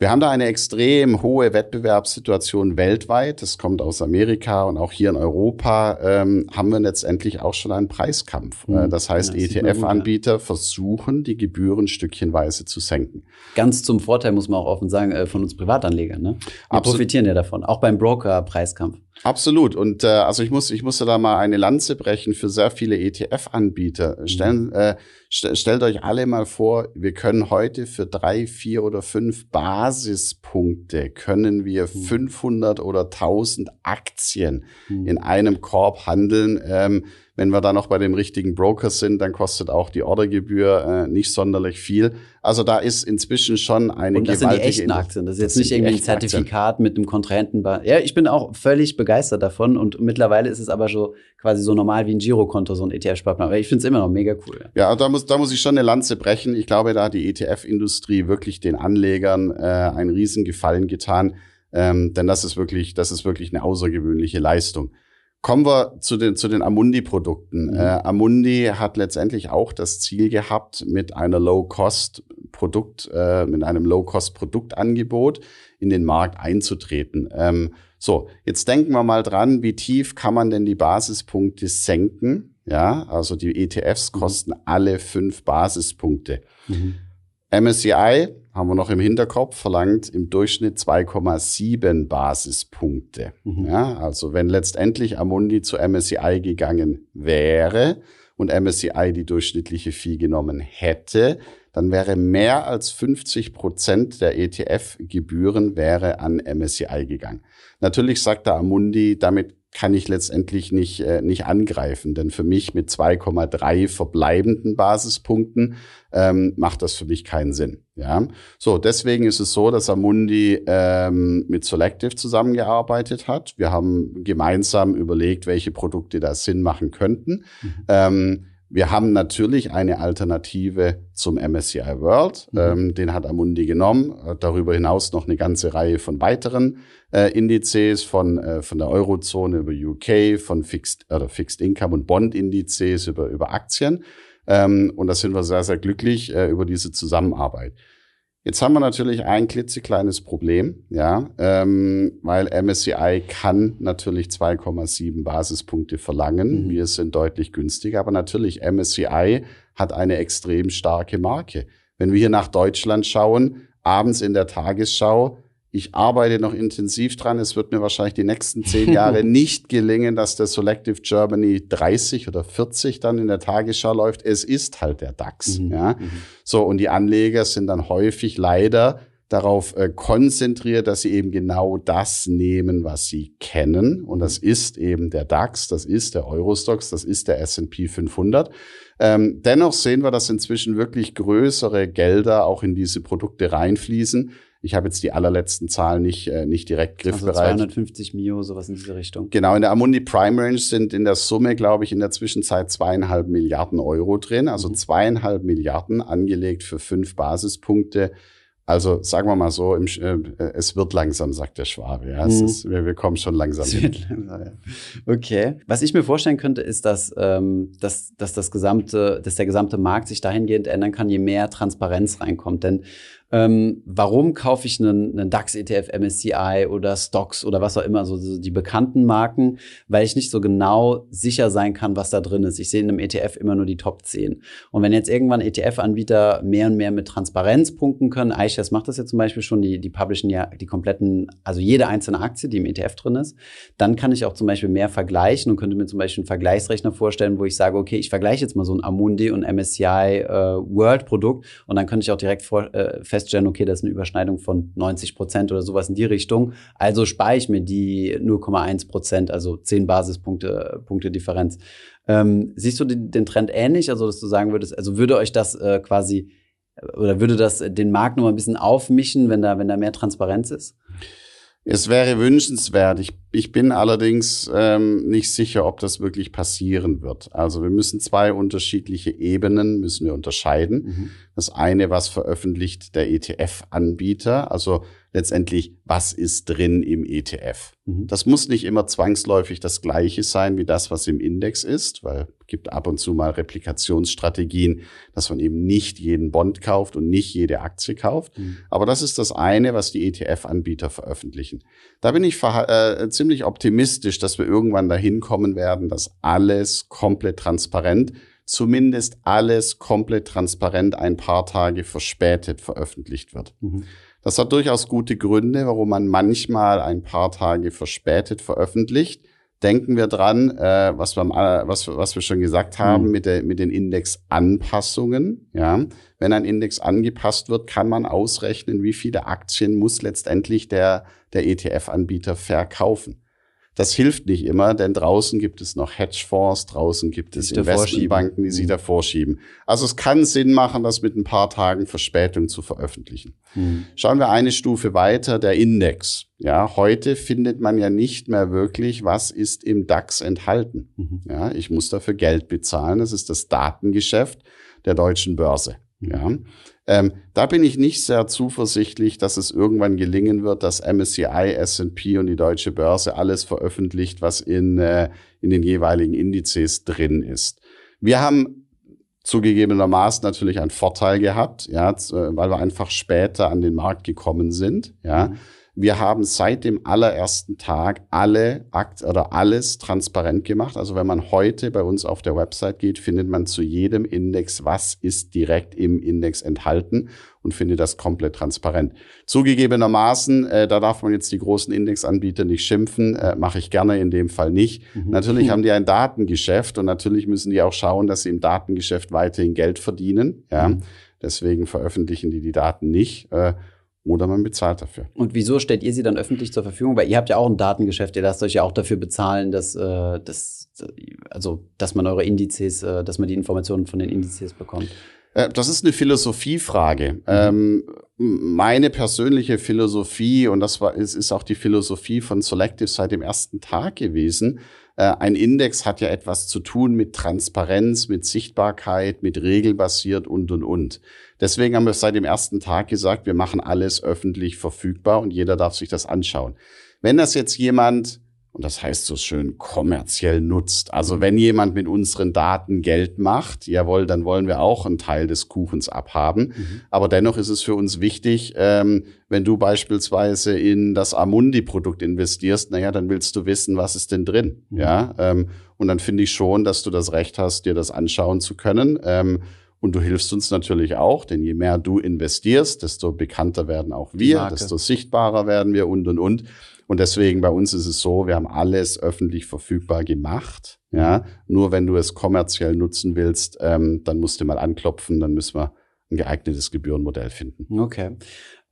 Wir haben da eine extrem hohe Wettbewerbssituation weltweit. Das kommt aus Amerika und auch hier in Europa ähm, haben wir letztendlich auch schon einen Preiskampf. Mhm. Das heißt, ja, ETF-Anbieter ja. versuchen, die Gebühren stückchenweise zu senken. Ganz zum Vorteil, muss man auch offen sagen, äh, von uns Privatanlegern. Ne? Wir Absolut. profitieren ja davon, auch beim Broker-Preiskampf. Absolut. Und äh, also ich muss, ich musste da mal eine Lanze brechen für sehr viele ETF-Anbieter. Mhm. Stellen, äh, st stellt euch alle mal vor, wir können heute für drei, vier oder fünf Basispunkte können wir mhm. 500 oder 1000 Aktien mhm. in einem Korb handeln. Ähm, wenn wir da noch bei dem richtigen Broker sind, dann kostet auch die Ordergebühr äh, nicht sonderlich viel. Also da ist inzwischen schon eine Und das gewaltige... sind die echten Aktien. Das ist jetzt nicht irgendwie ein Zertifikat Aktien. mit einem Kontrahenten. Ja, ich bin auch völlig begeistert davon und mittlerweile ist es aber so quasi so normal wie ein Girokonto, so ein ETF-Sparplan. Aber ich finde es immer noch mega cool. Ja, da muss, da muss ich schon eine Lanze brechen. Ich glaube, da hat die ETF-Industrie wirklich den Anlegern äh, einen riesen Gefallen getan. Ähm, denn das ist wirklich, das ist wirklich eine außergewöhnliche Leistung. Kommen wir zu den, zu den Amundi-Produkten. Mhm. Äh, Amundi hat letztendlich auch das Ziel gehabt, mit einer Low-Cost-Produkt, äh, mit einem Low-Cost-Produktangebot in den Markt einzutreten. Ähm, so, jetzt denken wir mal dran, wie tief kann man denn die Basispunkte senken? Ja, also die ETFs mhm. kosten alle fünf Basispunkte. Mhm. MSCI haben wir noch im Hinterkopf, verlangt im Durchschnitt 2,7 Basispunkte. Mhm. Ja, also wenn letztendlich Amundi zu MSCI gegangen wäre und MSCI die durchschnittliche Fee genommen hätte, dann wäre mehr als 50 Prozent der ETF-Gebühren wäre an MSCI gegangen. Natürlich sagt der Amundi, damit kann ich letztendlich nicht, äh, nicht angreifen. Denn für mich mit 2,3 verbleibenden Basispunkten ähm, macht das für mich keinen Sinn. Ja, so deswegen ist es so, dass Amundi ähm, mit Selective zusammengearbeitet hat. Wir haben gemeinsam überlegt, welche Produkte da Sinn machen könnten. Mhm. Ähm, wir haben natürlich eine Alternative zum MSCI World. Mhm. Ähm, den hat Amundi genommen. Darüber hinaus noch eine ganze Reihe von weiteren äh, Indizes von, äh, von der Eurozone über UK, von Fixed, oder Fixed Income und Bond-Indizes über, über Aktien. Ähm, und da sind wir sehr, sehr glücklich äh, über diese Zusammenarbeit. Jetzt haben wir natürlich ein klitzekleines Problem, ja, ähm, weil MSCI kann natürlich 2,7 Basispunkte verlangen. Mhm. Wir sind deutlich günstiger, aber natürlich MSCI hat eine extrem starke Marke. Wenn wir hier nach Deutschland schauen, abends in der Tagesschau ich arbeite noch intensiv dran. Es wird mir wahrscheinlich die nächsten zehn <laughs> Jahre nicht gelingen, dass der Selective Germany 30 oder 40 dann in der Tagesschau läuft. Es ist halt der DAX. Mhm. Ja. Mhm. So, und die Anleger sind dann häufig leider darauf äh, konzentriert, dass sie eben genau das nehmen, was sie kennen. Und das mhm. ist eben der DAX, das ist der Eurostox, das ist der S&P 500. Ähm, dennoch sehen wir, dass inzwischen wirklich größere Gelder auch in diese Produkte reinfließen. Ich habe jetzt die allerletzten Zahlen nicht, äh, nicht direkt also griffbereit. Also 250 Mio, sowas in diese Richtung. Genau, in der Amundi Prime Range sind in der Summe, glaube ich, in der Zwischenzeit zweieinhalb Milliarden Euro drin. Also mhm. zweieinhalb Milliarden angelegt für fünf Basispunkte. Also sagen wir mal so, im, äh, es wird langsam, sagt der Schwabe. Ja, mhm. ist, wir, wir, kommen schon langsam. Es wird langsam ja. Okay. Was ich mir vorstellen könnte, ist, dass, ähm, dass, dass das gesamte, dass der gesamte Markt sich dahingehend ändern kann, je mehr Transparenz reinkommt. Denn Ähm, warum kaufe ich einen, einen DAX-ETF, MSCI oder Stocks oder was auch immer, so, so die bekannten Marken, weil ich nicht so genau sicher sein kann, was da drin ist. Ich sehe in einem ETF immer nur die Top 10. Und wenn jetzt irgendwann ETF-Anbieter mehr und mehr mit Transparenz punkten können, iShares macht das ja zum Beispiel schon, die, die publishen ja die kompletten, also jede einzelne Aktie, die im ETF drin ist, dann kann ich auch zum Beispiel mehr vergleichen und könnte mir zum Beispiel einen Vergleichsrechner vorstellen, wo ich sage, okay, ich vergleiche jetzt mal so ein Amundi und MSCI äh, World Produkt und dann könnte ich auch direkt vor, äh, feststellen, okay, das ist eine Überschneidung von 90 Prozent oder sowas in die Richtung. Also spare ich mir die 0,1 Prozent, also 10 Basispunkte Punkte Differenz. Ähm, siehst du den, den, Trend ähnlich? Also, dass du sagen würdest, also würde euch das äh, quasi oder würde das den Markt noch mal ein bisschen aufmischen, wenn da, wenn da mehr Transparenz ist? Es wäre wünschenswert. Ich, ich bin allerdings ähm, nicht sicher, ob das wirklich passieren wird. Also wir müssen zwei unterschiedliche Ebenen müssen wir unterscheiden. Mhm. Das eine, was veröffentlicht der ETF-Anbieter, also letztendlich, was ist drin im ETF. Mhm. Das muss nicht immer zwangsläufig das gleiche sein wie das, was im Index ist, weil es gibt ab und zu mal Replikationsstrategien, dass man eben nicht jeden Bond kauft und nicht jede Aktie kauft. Mhm. Aber das ist das eine, was die ETF-Anbieter veröffentlichen. Da bin ich äh, ziemlich optimistisch, dass wir irgendwann dahin kommen werden, dass alles komplett transparent zumindest alles komplett transparent ein paar Tage verspätet veröffentlicht wird. Mhm. Das hat durchaus gute Gründe, warum man manchmal ein paar Tage verspätet veröffentlicht. Denken wir dran, äh, was, wir, äh, was, was wir schon gesagt haben mhm. mit, der, mit den Indexanpassungen. Ja, wenn ein Index angepasst wird, kann man ausrechnen, wie viele Aktien muss letztendlich der, der ETF-Anbieter verkaufen. Das hilft nicht immer, denn draußen gibt es noch Hedgefonds, draußen gibt es Investmentbanken, die sich da vorschieben. Also es kann Sinn machen, das mit ein paar Tagen Verspätung zu veröffentlichen. Mhm. Schauen wir eine Stufe weiter, der Index. Ja, heute findet man ja nicht mehr wirklich, was ist im DAX enthalten. Mhm. Ja, ich muss dafür Geld bezahlen. Das ist das Datengeschäft der deutschen Börse. Mhm. Ja. Ähm, da bin ich nicht sehr zuversichtlich, dass es irgendwann gelingen wird, dass MSCI, S&P und die deutsche Börse alles veröffentlicht, was in, äh, in den jeweiligen Indizes drin ist. Wir haben zugegebenermaßen natürlich einen Vorteil gehabt, ja, weil wir einfach später an den Markt gekommen sind, ja. Mhm. Wir haben seit dem allerersten Tag alle Akt oder alles transparent gemacht. Also wenn man heute bei uns auf der Website geht, findet man zu jedem Index, was ist direkt im Index enthalten und findet das komplett transparent. Zugegebenermaßen, äh, da darf man jetzt die großen Indexanbieter nicht schimpfen, äh, mache ich gerne in dem Fall nicht. Mhm. Natürlich <laughs> haben die ein Datengeschäft und natürlich müssen die auch schauen, dass sie im Datengeschäft weiterhin Geld verdienen. Ja. Mhm. Deswegen veröffentlichen die die Daten nicht. Äh, oder man bezahlt dafür. Und wieso stellt ihr sie dann öffentlich zur Verfügung? Weil ihr habt ja auch ein Datengeschäft, ihr lasst euch ja auch dafür bezahlen, dass, äh, dass, also, dass man eure Indizes, äh, dass man die Informationen von den Indizes bekommt. Äh, das ist eine Philosophiefrage. Mhm. Ähm, meine persönliche Philosophie, und das war, es ist auch die Philosophie von Selective seit dem ersten Tag gewesen, ein Index hat ja etwas zu tun mit Transparenz, mit Sichtbarkeit, mit regelbasiert und, und, und. Deswegen haben wir seit dem ersten Tag gesagt, wir machen alles öffentlich verfügbar und jeder darf sich das anschauen. Wenn das jetzt jemand und das heißt so schön kommerziell nutzt. Also wenn jemand mit unseren Daten Geld macht, jawohl, dann wollen wir auch einen Teil des Kuchens abhaben. Mhm. Aber dennoch ist es für uns wichtig, ähm, wenn du beispielsweise in das Amundi-Produkt investierst, naja, dann willst du wissen, was ist denn drin. Mhm. Ja, ähm, und dann finde ich schon, dass du das Recht hast, dir das anschauen zu können. Ähm, und du hilfst uns natürlich auch, denn je mehr du investierst, desto bekannter werden auch wir, desto sichtbarer werden wir und und und. Und deswegen bei uns ist es so, wir haben alles öffentlich verfügbar gemacht. Ja, nur wenn du es kommerziell nutzen willst, ähm, dann musst du mal anklopfen, dann müssen wir ein geeignetes Gebührenmodell finden. Okay.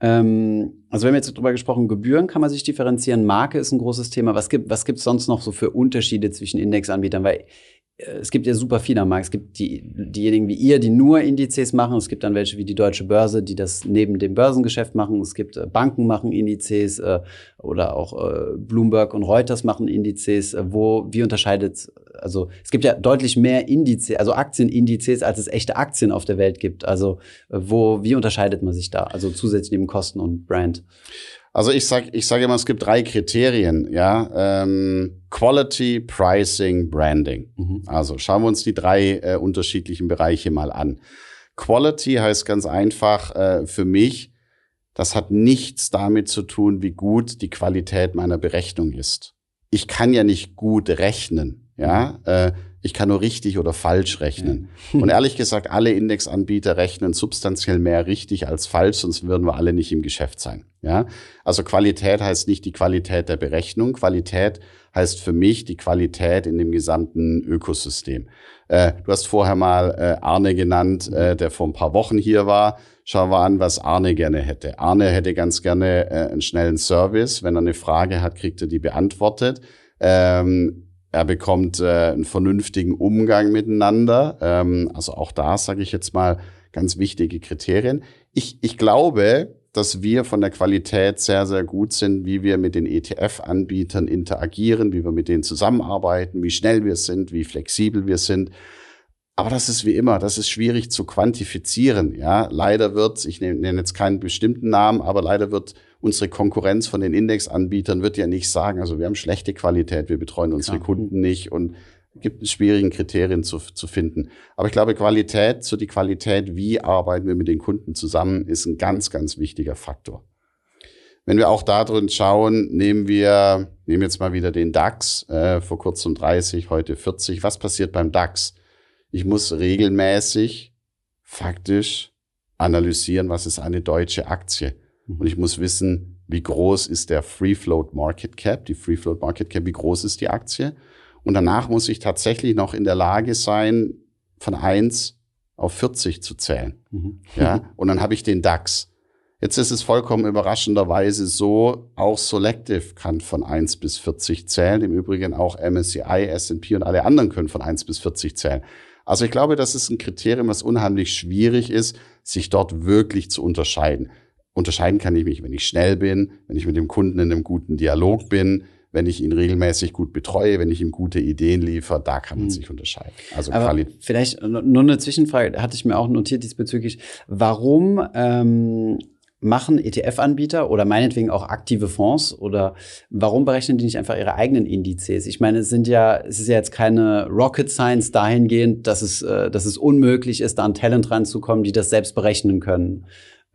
Ähm, also wir haben jetzt darüber gesprochen, Gebühren kann man sich differenzieren, Marke ist ein großes Thema. Was gibt was gibt's sonst noch so für Unterschiede zwischen Indexanbietern? Weil es gibt ja super viele am Markt. Es gibt die, diejenigen wie ihr, die nur Indizes machen. Es gibt dann welche wie die Deutsche Börse, die das neben dem Börsengeschäft machen. Es gibt äh, Banken machen Indizes äh, oder auch äh, Bloomberg und Reuters machen Indizes. Äh, wo, wie unterscheidet, also es gibt ja deutlich mehr Indizes, also Aktienindizes, als es echte Aktien auf der Welt gibt. Also äh, wo, wie unterscheidet man sich da? Also zusätzlich neben Kosten und Brand. Also ich sage ich sag immer, es gibt drei Kriterien, ja. Ähm, Quality, Pricing, Branding. Mhm. Also schauen wir uns die drei äh, unterschiedlichen Bereiche mal an. Quality heißt ganz einfach äh, für mich, das hat nichts damit zu tun, wie gut die Qualität meiner Berechnung ist. Ich kann ja nicht gut rechnen, ja. Äh, ich kann nur richtig oder falsch rechnen. Ja. Und <laughs> ehrlich gesagt, alle Indexanbieter rechnen substanziell mehr richtig als falsch, sonst würden wir alle nicht im Geschäft sein. Ja? Also Qualität heißt nicht die Qualität der Berechnung. Qualität heißt für mich die Qualität in dem gesamten Ökosystem. Äh, du hast vorher mal äh, Arne genannt, äh, der vor ein paar Wochen hier war. Schauen wir an, was Arne gerne hätte. Arne hätte ganz gerne äh, einen schnellen Service. Wenn er eine Frage hat, kriegt er die beantwortet. Ähm, er bekommt äh, einen vernünftigen Umgang miteinander. Ähm, also auch da sage ich jetzt mal ganz wichtige Kriterien. Ich, ich glaube, dass wir von der Qualität sehr, sehr gut sind, wie wir mit den ETF-Anbietern interagieren, wie wir mit denen zusammenarbeiten, wie schnell wir sind, wie flexibel wir sind. Aber das ist wie immer, das ist schwierig zu quantifizieren. Ja, leider wird, ich nenne jetzt keinen bestimmten Namen, aber leider wird unsere Konkurrenz von den Indexanbietern wird ja nicht sagen, also wir haben schlechte Qualität, wir betreuen unsere Klar. Kunden nicht und gibt es schwierigen Kriterien zu, zu finden. Aber ich glaube, Qualität, so die Qualität, wie arbeiten wir mit den Kunden zusammen, ist ein ganz, ganz wichtiger Faktor. Wenn wir auch da drin schauen, nehmen wir, nehmen jetzt mal wieder den DAX, äh, vor kurzem 30, heute 40. Was passiert beim DAX? Ich muss regelmäßig faktisch analysieren, was ist eine deutsche Aktie. Mhm. Und ich muss wissen, wie groß ist der Free Float Market Cap, die Free Float Market Cap, wie groß ist die Aktie. Und danach muss ich tatsächlich noch in der Lage sein, von eins auf 40 zu zählen. Mhm. Ja, und dann habe ich den DAX. Jetzt ist es vollkommen überraschenderweise so, auch Selective kann von 1 bis 40 zählen. Im Übrigen auch MSCI, S&P und alle anderen können von 1 bis 40 zählen. Also ich glaube, das ist ein Kriterium, was unheimlich schwierig ist, sich dort wirklich zu unterscheiden. Unterscheiden kann ich mich, wenn ich schnell bin, wenn ich mit dem Kunden in einem guten Dialog bin, wenn ich ihn regelmäßig gut betreue, wenn ich ihm gute Ideen liefere, da kann man mhm. sich unterscheiden. Also Aber vielleicht nur eine Zwischenfrage, hatte ich mir auch notiert diesbezüglich. Warum ähm, machen ETF-Anbieter oder meinetwegen auch aktive Fonds oder warum berechnen die nicht einfach ihre eigenen Indizes? Ich meine, es sind ja, es ist ja jetzt keine Rocket Science dahingehend, dass es, äh, dass es unmöglich ist, da an Talent ranzukommen, die das selbst berechnen können.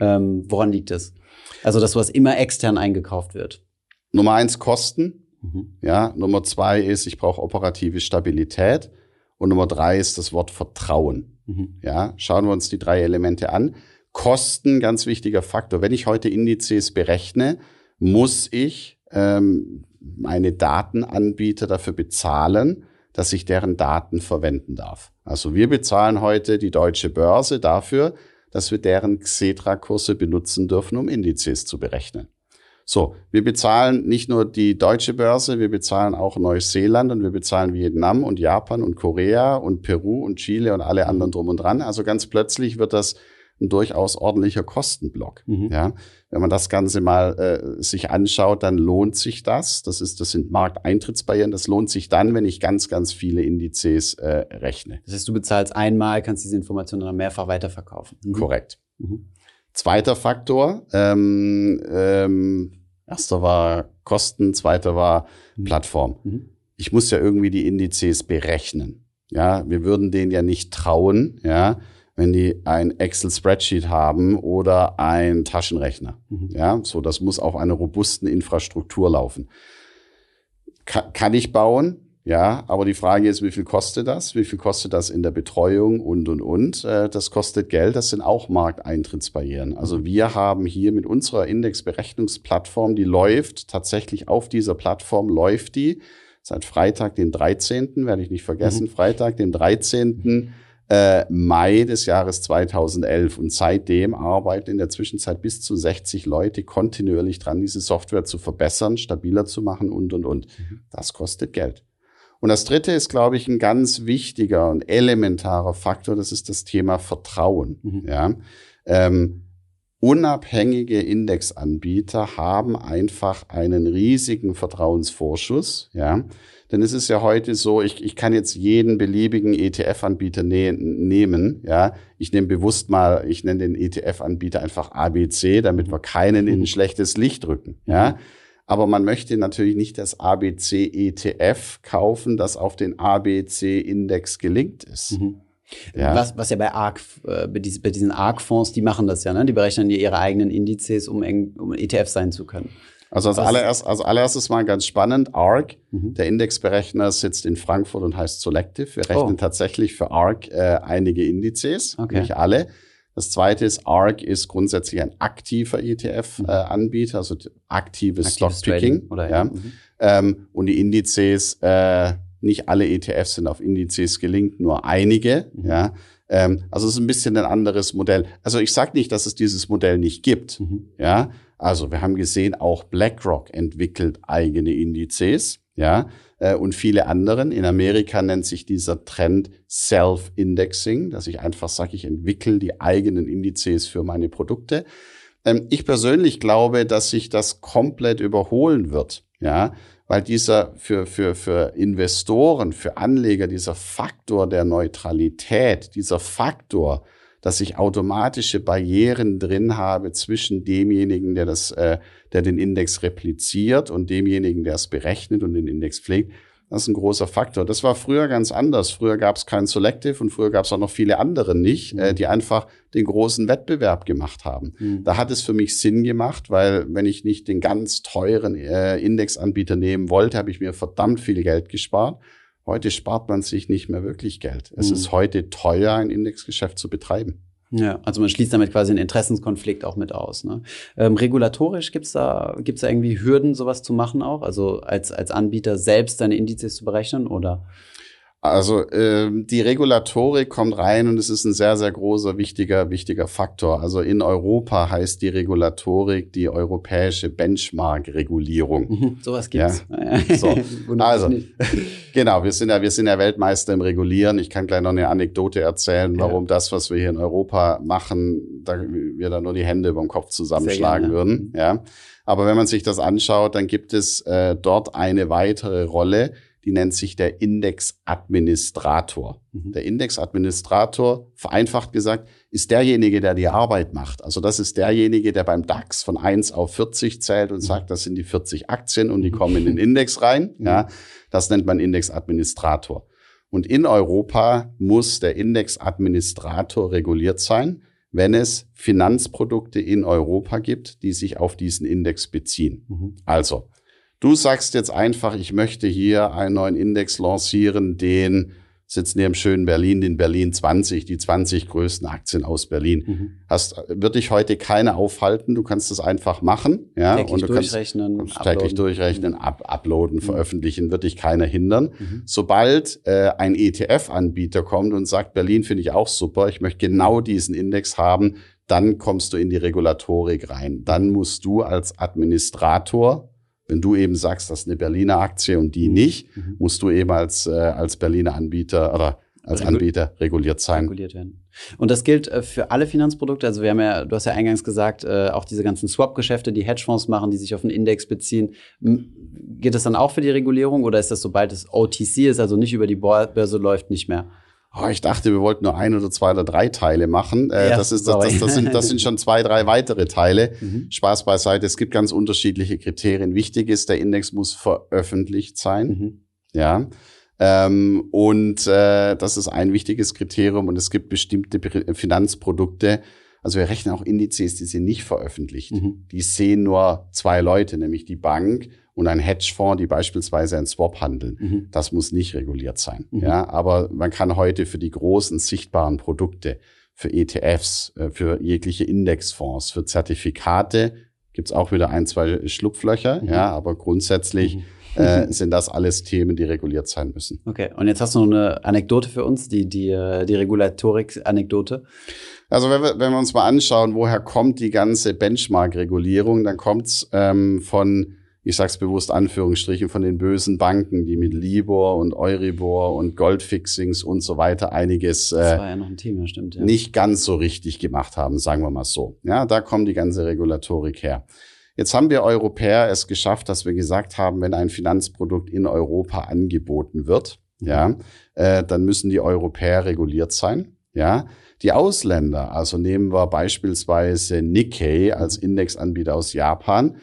Ähm, woran liegt es? Also, dass sowas immer extern eingekauft wird. Nummer eins, Kosten. Mhm. Ja, Nummer zwei ist, ich brauche operative Stabilität. Und Nummer drei ist das Wort Vertrauen. Mhm. Ja, schauen wir uns die drei Elemente an. Kosten, ganz wichtiger Faktor. Wenn ich heute Indizes berechne, muss ich ähm, meine Datenanbieter dafür bezahlen, dass ich deren Daten verwenden darf. Also wir bezahlen heute die deutsche Börse dafür, dass wir deren Xetra-Kurse benutzen dürfen, um Indizes zu berechnen. So, wir bezahlen nicht nur die deutsche Börse, wir bezahlen auch Neuseeland und wir bezahlen Vietnam und Japan und Korea und Peru und Chile und alle anderen drum und dran. Also ganz plötzlich wird das ein durchaus ordentlicher Kostenblock. Mhm. Ja, wenn man das Ganze mal äh, sich anschaut, dann lohnt sich das. Das ist, das sind Markteintrittsbarrieren. Das lohnt sich dann, wenn ich ganz, ganz viele Indizes äh, rechne. Das heißt, du bezahlst einmal, kannst diese Informationen dann mehrfach weiterverkaufen. Mhm. Korrekt. Mhm. Zweiter Faktor. Ähm, ähm, erster war Kosten, zweiter war mhm. Plattform. Mhm. Ich muss ja irgendwie die Indizes berechnen. Ja, wir würden denen ja nicht trauen, ja, wenn die ein Excel-Spreadsheet haben oder ein Taschenrechner. Mhm. Ja, so das muss auf einer robusten Infrastruktur laufen. Ka kann ich bauen? Ja, aber die Frage ist, wie viel kostet das? Wie viel kostet das in der Betreuung und, und, und? Äh, das kostet Geld. Das sind auch Markteintrittsbarrieren. Also mhm. wir haben hier mit unserer Indexberechnungsplattform, die läuft tatsächlich auf dieser Plattform, läuft die seit Freitag, dem 13., werde ich nicht vergessen, mhm. Freitag, dem 13 äh, Mai des Jahres 2011. Und seitdem arbeiten in der Zwischenzeit bis zu 60 Leute kontinuierlich dran, diese Software zu verbessern, stabiler zu machen und, und, und. Mhm. Das kostet Geld. Und das dritte ist, glaube ich, ein ganz wichtiger und elementarer Faktor. Das ist das Thema Vertrauen. Mhm. Ja. Ähm, unabhängige Indexanbieter haben einfach einen riesigen Vertrauensvorschuss. Ja. Denn es ist ja heute so, ich, ich kann jetzt jeden beliebigen ETF-Anbieter ne nehmen. Ja, ich nehme bewusst mal, ich nenne den ETF-Anbieter einfach ABC, damit wir keinen in ein schlechtes Licht rücken. Ja, aber man möchte natürlich nicht das ABC ETF kaufen, das auf den ABC-Index gelinkt ist. Mhm. Ja. Was, was ja bei ARC, äh, bei, diesen, ARC-Fonds, die machen das ja, ne? Die berechnen ja ihre eigenen Indizes, um, eng, um ETF sein zu können. Also als, allererst, als allererstes mal ganz spannend, ARC, mhm. der Indexberechner sitzt in Frankfurt und heißt Selective. Wir rechnen oh. tatsächlich für ARC äh, einige Indizes, okay. nicht alle. Das zweite ist, ARC ist grundsätzlich ein aktiver ETF-Anbieter, mhm. äh, also aktives, Stockpicking. Oder, ja. ja. Mhm. Ähm, und die Indizes, äh, nicht alle ETFs sind auf Indizes gelinkt, nur einige. Mhm. Ja. Ähm, also es ist ein bisschen ein anderes Modell. Also ich sage nicht, dass es dieses Modell nicht gibt. Mhm. Ja. Also wir haben gesehen, auch BlackRock entwickelt eigene Indizes, ja, äh, und viele anderen. In Amerika nennt sich dieser Trend Self-Indexing, dass ich einfach sage, ich entwickle die eigenen Indizes für meine Produkte. Ähm, ich persönlich glaube, dass sich das komplett überholen wird, ja, weil dieser für, für, für Investoren, für Anleger, dieser Faktor der Neutralität, dieser Faktor, dass ich automatische Barrieren drin habe zwischen demjenigen, der das, äh, der den Index repliziert und demjenigen, der es berechnet und den Index pflegt. Das ist ein großer Faktor. Das war früher ganz anders. Früher gab es kein Selective und früher gab es auch noch viele andere nicht, äh, mhm. äh, die einfach den großen Wettbewerb gemacht haben. Mhm. Da hat es für mich Sinn gemacht, weil wenn ich nicht den ganz teuren äh, Indexanbieter nehmen wollte, habe ich mir verdammt viel Geld gespart. Heute spart man sich nicht mehr wirklich Geld. Es mhm. ist heute teuer, ein Indexgeschäft zu betreiben. Ja, also man schließt damit quasi einen Interessenskonflikt auch mit aus. Ne? Ähm, regulatorisch gibt's da, gibt's da irgendwie Hürden, sowas zu machen auch? Also als, als Anbieter selbst deine Indizes zu berechnen oder? Also ähm, die Regulatorik kommt rein und es ist ein sehr, sehr großer, wichtiger, wichtiger Faktor. Also in Europa heißt die Regulatorik die europäische Benchmark-Regulierung. Mhm, sowas gibt's. Ja? <laughs> So. also, <laughs> genau, wir sind ja, wir sind ja Weltmeister im Regulieren. Ich kann gleich noch eine Anekdote erzählen, warum ja. das, was wir hier in Europa machen, da wir da nur die Hände über dem Kopf zusammenschlagen würden. Ja. Aber wenn man sich das anschaut, dann gibt es äh, dort eine weitere Rolle, die nennt sich der Indexadministrator. Mhm. Der Indexadministrator, vereinfacht gesagt, ist derjenige, der die Arbeit macht. Also das ist derjenige, der beim DAX von 1 auf 40 zählt und mhm. sagt, das sind die 40 Aktien und die mhm. kommen in den Index rein. Mhm. Ja, das nennt man Indexadministrator. Und in Europa muss der Indexadministrator reguliert sein, wenn es Finanzprodukte in Europa gibt, die sich auf diesen Index beziehen. Mhm. Also, Du sagst jetzt einfach, ich möchte hier einen neuen Index lancieren, den sitzen hier im schönen Berlin, den Berlin 20, die 20 größten Aktien aus Berlin. Mhm. Hast, wird dich heute keine aufhalten. Du kannst das einfach machen. Ja, täglich und du durchrechnen, kannst, kannst täglich durchrechnen, ab, uploaden, mhm. veröffentlichen, wird dich keiner hindern. Mhm. Sobald äh, ein ETF-Anbieter kommt und sagt, Berlin finde ich auch super, ich möchte genau diesen Index haben, dann kommst du in die Regulatorik rein. Dann musst du als Administrator wenn du eben sagst, das ist eine Berliner Aktie und die mhm. nicht, mhm. musst du eben als, äh, als Berliner Anbieter oder als Regul Anbieter reguliert sein. Reguliert werden. Und das gilt äh, für alle Finanzprodukte. Also wir haben ja, du hast ja eingangs gesagt, äh, auch diese ganzen Swap-Geschäfte, die Hedgefonds machen, die sich auf einen Index beziehen. Geht das dann auch für die Regulierung oder ist das, sobald es OTC ist, also nicht über die Börse läuft, nicht mehr? Oh, ich dachte, wir wollten nur ein oder zwei oder drei Teile machen. Äh, ja, das, ist, das, das, das, sind, das sind <laughs> schon zwei, drei weitere Teile. Mhm. Spaß beiseite. Es gibt ganz unterschiedliche Kriterien. Wichtig ist, der Index muss veröffentlicht sein. Mhm. Ja. Ähm, und äh, das ist ein wichtiges Kriterium. Und es gibt bestimmte Finanzprodukte. Also wir rechnen auch Indizes, die sind nicht veröffentlicht. Mhm. Die sehen nur zwei Leute, nämlich die Bank und ein Hedgefonds, die beispielsweise ein Swap handeln. Mhm. Das muss nicht reguliert sein. Mhm. Ja, aber man kann heute für die großen sichtbaren Produkte, für ETFs, äh, für jegliche Indexfonds, für Zertifikate gibt's auch wieder ein, zwei Schlupflöcher. Mhm. Ja, aber grundsätzlich mhm. äh, <laughs> sind das alles Themen, die reguliert sein müssen. Okay, und jetzt hast du noch eine Anekdote für uns, die, die, äh, die Regulatorik-Anekdote. Also wenn wir, wenn wir uns mal anschauen, woher kommt die ganze Benchmark-Regulierung, dann kommt's ähm, von ich sag's bewusst Anführungsstrichen, von den bösen Banken, die mit Libor und Euribor und Goldfixings und so weiter einiges äh, ja ein Thema, stimmt, ja. nicht ganz so richtig gemacht haben, sagen wir mal so. Ja, da kommt die ganze Regulatorik her. Jetzt haben wir Europäer es geschafft, dass wir gesagt haben, wenn ein Finanzprodukt in Europa angeboten wird, ja, äh, dann müssen die Europäer reguliert sein. Ja, die Ausländer, also nehmen wir beispielsweise Nikkei als Indexanbieter aus Japan,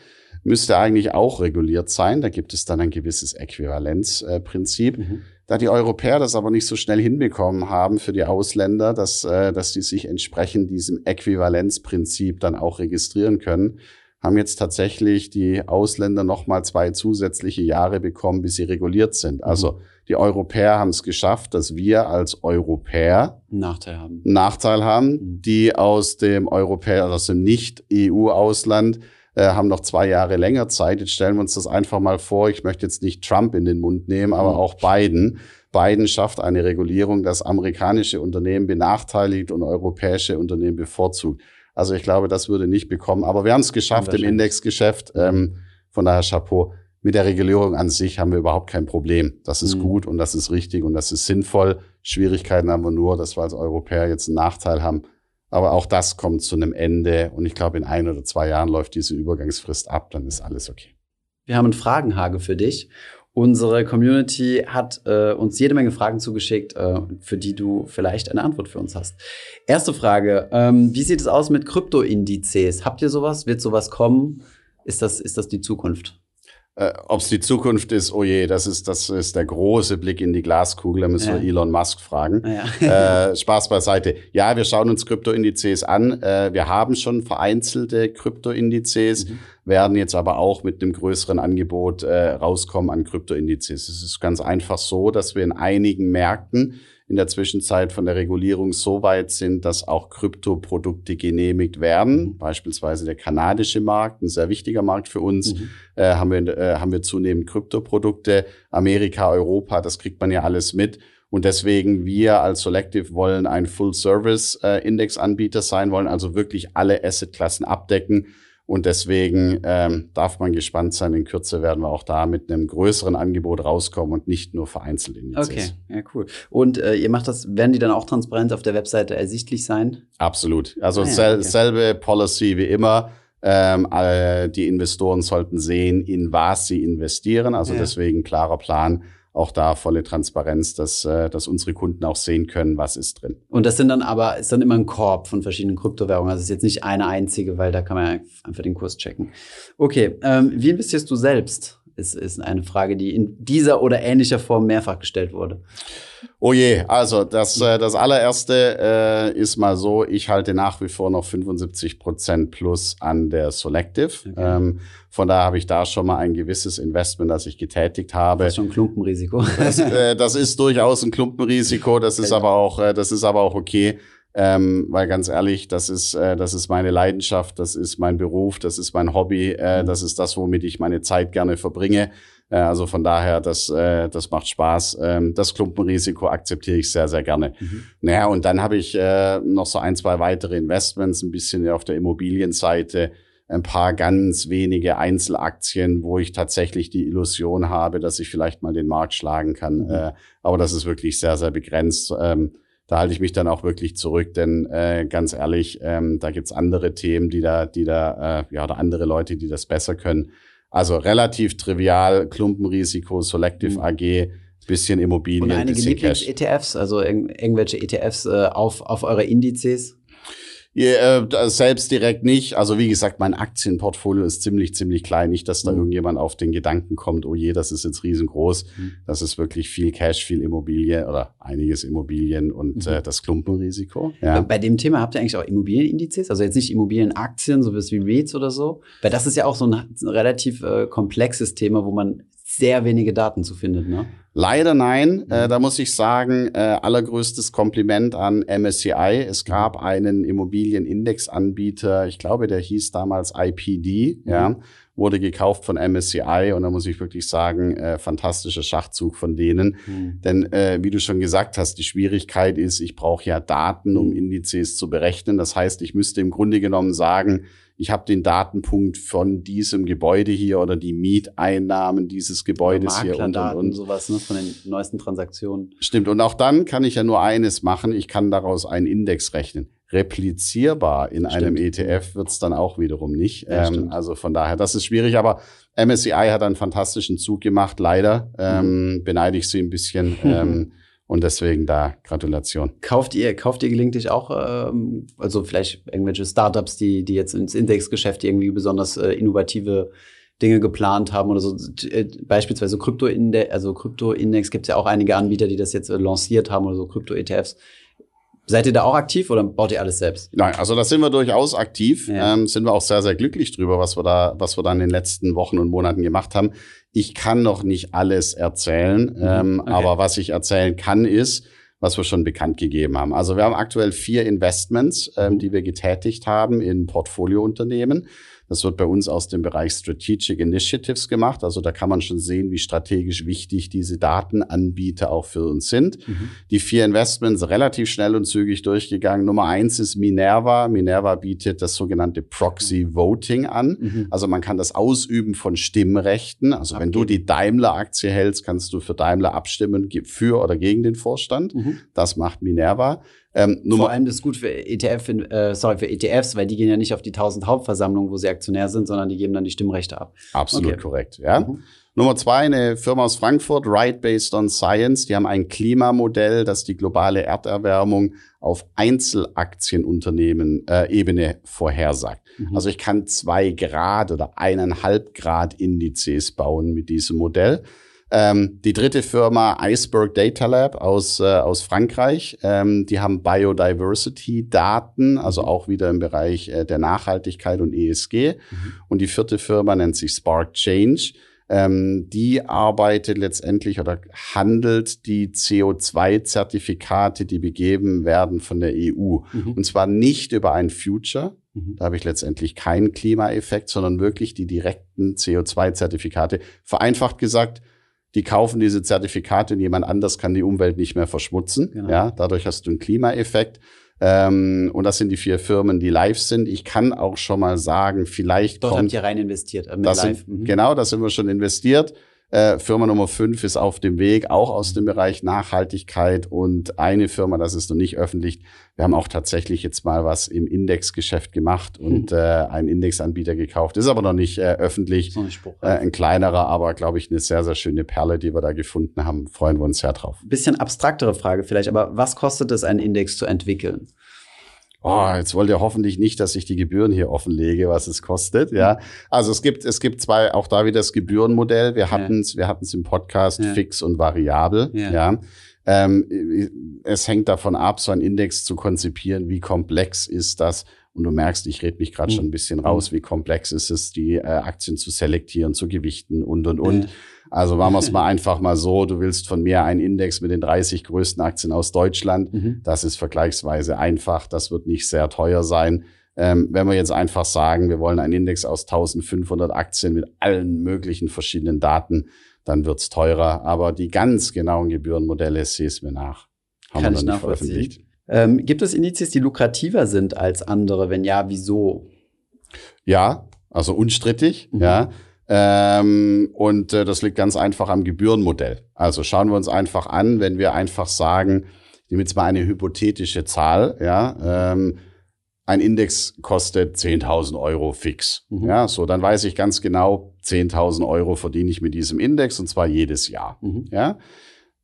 müsste eigentlich auch reguliert sein. Da gibt es dann ein gewisses Äquivalenzprinzip. Mhm. Da die Europäer das aber nicht so schnell hinbekommen haben für die Ausländer, dass, äh, dass die sich entsprechend diesem Äquivalenzprinzip dann auch registrieren können, haben jetzt tatsächlich die Ausländer nochmal zwei zusätzliche Jahre bekommen, bis sie reguliert sind. Also mhm. die Europäer haben es geschafft, dass wir als Europäer Nachteil haben, Nachteil haben mhm. die aus dem Europäer, aus dem Nicht-EU-Ausland äh, haben noch zwei Jahre länger Zeit. Jetzt stellen wir uns das einfach mal vor. Ich möchte jetzt nicht Trump in den Mund nehmen, aber mhm. auch Biden. Biden schafft eine Regulierung, das amerikanische Unternehmen benachteiligt und europäische Unternehmen bevorzugt. Also ich glaube, das würde nicht bekommen. Aber wir haben es geschafft im Indexgeschäft. Ähm, von daher Chapeau. Mit der Regulierung an sich haben wir überhaupt kein Problem. Das ist mhm. gut und das ist richtig und das ist sinnvoll. Schwierigkeiten haben wir nur, dass wir als Europäer jetzt einen Nachteil haben. Aber auch das kommt zu einem Ende. Und ich glaube, in ein oder zwei Jahren läuft diese Übergangsfrist ab. Dann ist alles okay. Wir haben einen Fragenhage für dich. Unsere Community hat äh, uns jede Menge Fragen zugeschickt, äh, für die du vielleicht eine Antwort für uns hast. Erste Frage: ähm, Wie sieht es aus mit Kryptoindizes? Habt ihr sowas? Wird sowas kommen? Ist das, ist das die Zukunft? Äh, Ob es die Zukunft ist, oh je, das ist, das ist der große Blick in die Glaskugel, da müssen ja. wir Elon Musk fragen. Ja. äh, Spaß beiseite. Ja, wir schauen uns Kryptoindizes an. Äh, wir haben schon vereinzelte Kryptoindizes, mhm. werden jetzt aber auch mit einem größeren Angebot äh, rauskommen an Kryptoindizes. Es ist ganz einfach so, dass wir in einigen Märkten in der Zwischenzeit von der Regulierung so weit sind, dass auch Kryptoprodukte genehmigt werden. Mhm. Beispielsweise der kanadische Markt, ein sehr wichtiger Markt für uns, mhm. äh, haben, wir, äh, haben wir zunehmend Kryptoprodukte. Amerika, Europa, das kriegt man ja alles mit. Und deswegen wir als Selective wollen ein Full-Service-Index-Anbieter äh, sein, wollen also wirklich alle Assetklassen abdecken und deswegen ähm, darf man gespannt sein. In Kürze werden wir auch da mit einem größeren Angebot rauskommen und nicht nur vereinzelt Indizes. Okay, ja, cool. Und äh, ihr macht das, werden die dann auch transparent auf der Webseite ersichtlich sein? Absolut. Also ah, ja, sel okay. selbe Policy wie immer. Ähm, äh, die Investoren sollten sehen, in was sie investieren. Also ja. deswegen klarer Plan auch da volle Transparenz, dass, äh, dass unsere Kunden auch sehen können, was ist drin. Und das sind dann aber, ist dann immer ein Korb von verschiedenen Kryptowährungen. Also es ist jetzt nicht eine einzige, weil da kann man einfach den Kurs checken. Okay, ähm, wie investierst du selbst? Ist, ist eine Frage, die in dieser oder ähnlicher Form mehrfach gestellt wurde. Oh je, also das, äh, das allererste äh, ist mal so, ich halte nach wie vor noch 75 Prozent plus an der Selective. Okay. Ähm, von daher habe ich da schon mal ein gewisses Investment, das ich getätigt habe. Das ist schon ein Klumpenrisiko. Das, äh, das ist durchaus ein Klumpenrisiko, das ist aber auch, äh, das ist aber auch okay. Ähm, weil ganz ehrlich, das ist, äh, das ist meine Leidenschaft, das ist mein Beruf, das ist mein Hobby, äh, mhm. das ist das, womit ich meine Zeit gerne verbringe. Äh, also von daher, das, äh, das macht Spaß. Ähm, das Klumpenrisiko akzeptiere ich sehr, sehr gerne. Mhm. Naja, und dann habe ich äh, noch so ein, zwei weitere Investments, ein bisschen auf der Immobilienseite ein paar ganz wenige Einzelaktien, wo ich tatsächlich die Illusion habe, dass ich vielleicht mal den Markt schlagen kann. Mhm. Äh, aber das ist wirklich sehr, sehr begrenzt. Ähm, da halte ich mich dann auch wirklich zurück, denn äh, ganz ehrlich, ähm, da gibt's andere Themen, die da, die da, äh, ja, oder andere Leute, die das besser können. Also relativ trivial, Klumpenrisiko, Selective mhm. AG, bisschen Immobilien, Und einige Lieblings-ETFs, also irg irgendwelche ETFs äh, auf, auf eure Indizes? Ja, äh, selbst direkt nicht. Also wie gesagt, mein Aktienportfolio ist ziemlich, ziemlich klein. Nicht, dass da mhm. irgendjemand auf den Gedanken kommt, oh je, das ist jetzt riesengroß. Mhm. Das ist wirklich viel Cash, viel Immobilie oder einiges Immobilien und mhm. äh, das Klumpenrisiko. Ja. Bei dem Thema habt ihr eigentlich auch Immobilienindizes? Also jetzt nicht Immobilienaktien, so wie REITs oder so? Weil das ist ja auch so ein, ein relativ äh, komplexes Thema, wo man sehr wenige Daten zu findet, ne? Leider nein. Mhm. Äh, da muss ich sagen, äh, allergrößtes Kompliment an MSCI. Es gab einen Immobilienindexanbieter, ich glaube, der hieß damals IPD, mhm. ja, wurde gekauft von MSCI und da muss ich wirklich sagen, äh, fantastischer Schachzug von denen. Mhm. Denn äh, wie du schon gesagt hast, die Schwierigkeit ist, ich brauche ja Daten, um mhm. Indizes zu berechnen. Das heißt, ich müsste im Grunde genommen sagen, ich habe den Datenpunkt von diesem Gebäude hier oder die Mieteinnahmen dieses Gebäudes hier und, und, und sowas ne, von den neuesten Transaktionen. Stimmt. Und auch dann kann ich ja nur eines machen. Ich kann daraus einen Index rechnen. Replizierbar in stimmt. einem ETF wird's dann auch wiederum nicht. Ja, ähm, also von daher, das ist schwierig. Aber MSCI hat einen fantastischen Zug gemacht. Leider ähm, mhm. beneide ich sie ein bisschen. <laughs> ähm, und deswegen da Gratulation. Kauft ihr, kauft ihr gelegentlich auch, ähm, also vielleicht irgendwelche Startups, die, die jetzt ins Indexgeschäft irgendwie besonders äh, innovative Dinge geplant haben oder so. Äh, beispielsweise Krypto-Index, also Krypto-Index gibt es ja auch einige Anbieter, die das jetzt äh, lanciert haben oder so Krypto-ETFs. Seid ihr da auch aktiv oder baut ihr alles selbst? Nein, also da sind wir durchaus aktiv. Ja. Ähm, sind wir auch sehr, sehr glücklich drüber, was wir da, was wir da in den letzten Wochen und Monaten gemacht haben. Ich kann noch nicht alles erzählen, mhm. ähm, okay. aber was ich erzählen kann, ist, was wir schon bekannt gegeben haben. Also wir haben aktuell vier Investments, ähm, mhm. die wir getätigt haben in Portfoliounternehmen. Das wird bei uns aus dem Bereich Strategic Initiatives gemacht. Also da kann man schon sehen, wie strategisch wichtig diese Datenanbieter auch für uns sind. Mhm. Die vier Investments relativ schnell und zügig durchgegangen. Nummer eins ist Minerva. Minerva bietet das sogenannte Proxy Voting an. Mhm. Also man kann das Ausüben von Stimmrechten. Also okay. wenn du die Daimler-Aktie hältst, kannst du für Daimler abstimmen, für oder gegen den Vorstand. Mhm. Das macht Minerva. Ähm, Vor allem das ist gut für ETF, äh, sorry, für ETFs, weil die gehen ja nicht auf die 1000 Hauptversammlungen, wo sie Aktionär sind, sondern die geben dann die Stimmrechte ab. Absolut okay. korrekt, ja. Mhm. Nummer zwei, eine Firma aus Frankfurt, Right Based on Science. Die haben ein Klimamodell, das die globale Erderwärmung auf Einzelaktienunternehmen äh, Ebene vorhersagt. Mhm. Also ich kann zwei Grad oder eineinhalb Grad Indizes bauen mit diesem Modell. Ähm, die dritte Firma Iceberg Data Lab aus, äh, aus Frankreich, ähm, die haben Biodiversity-Daten, also auch wieder im Bereich äh, der Nachhaltigkeit und ESG. Mhm. Und die vierte Firma nennt sich Spark Change. Ähm, die arbeitet letztendlich oder handelt die CO2-Zertifikate, die begeben werden von der EU. Mhm. Und zwar nicht über ein Future, mhm. da habe ich letztendlich keinen Klimaeffekt, sondern wirklich die direkten CO2-Zertifikate. Vereinfacht gesagt, die kaufen diese Zertifikate und jemand anders kann die Umwelt nicht mehr verschmutzen. Genau. Ja, dadurch hast du einen Klimaeffekt. Ähm, und das sind die vier Firmen, die live sind. Ich kann auch schon mal sagen, vielleicht Dort kommt, habt ihr rein investiert. Äh, mit live. Sind, mhm. Genau, da sind wir schon investiert. Äh, Firma Nummer fünf ist auf dem Weg, auch aus dem Bereich Nachhaltigkeit. Und eine Firma, das ist noch nicht öffentlich, wir haben auch tatsächlich jetzt mal was im Indexgeschäft gemacht und hm. äh, einen Indexanbieter gekauft. Ist aber noch nicht äh, öffentlich. Spruch, äh, ein kleinerer, aber glaube ich eine sehr, sehr schöne Perle, die wir da gefunden haben. Freuen wir uns sehr drauf. Bisschen abstraktere Frage vielleicht, aber was kostet es, einen Index zu entwickeln? Oh, jetzt wollt ihr hoffentlich nicht, dass ich die Gebühren hier offenlege, was es kostet. Ja, also es gibt es gibt zwei auch da wieder das Gebührenmodell. Wir hatten es ja. wir hatten es im Podcast ja. fix und variabel. Ja. ja. Ähm, es hängt davon ab, so einen Index zu konzipieren, wie komplex ist das. Und du merkst, ich rede mich gerade mhm. schon ein bisschen raus, wie komplex ist es, die äh, Aktien zu selektieren, zu gewichten und und und. Also machen wir es mal <laughs> einfach mal so, du willst von mir einen Index mit den 30 größten Aktien aus Deutschland. Mhm. Das ist vergleichsweise einfach, das wird nicht sehr teuer sein. Ähm, wenn wir jetzt einfach sagen, wir wollen einen Index aus 1500 Aktien mit allen möglichen verschiedenen Daten, dann wird's teurer. Aber die ganz genauen Gebührenmodelle, sehe es mir nach. Haben Kann wir noch nicht veröffentlicht. Ähm, gibt es Indizes, die lukrativer sind als andere? Wenn ja, wieso? Ja, also unstrittig, mhm. ja. Ähm, und äh, das liegt ganz einfach am Gebührenmodell. Also schauen wir uns einfach an, wenn wir einfach sagen, ich nehme jetzt mal eine hypothetische Zahl, ja, ähm, ein Index kostet 10.000 Euro fix. Mhm. Ja, so, dann weiß ich ganz genau, 10.000 Euro verdiene ich mit diesem Index und zwar jedes Jahr. Mhm. Ja.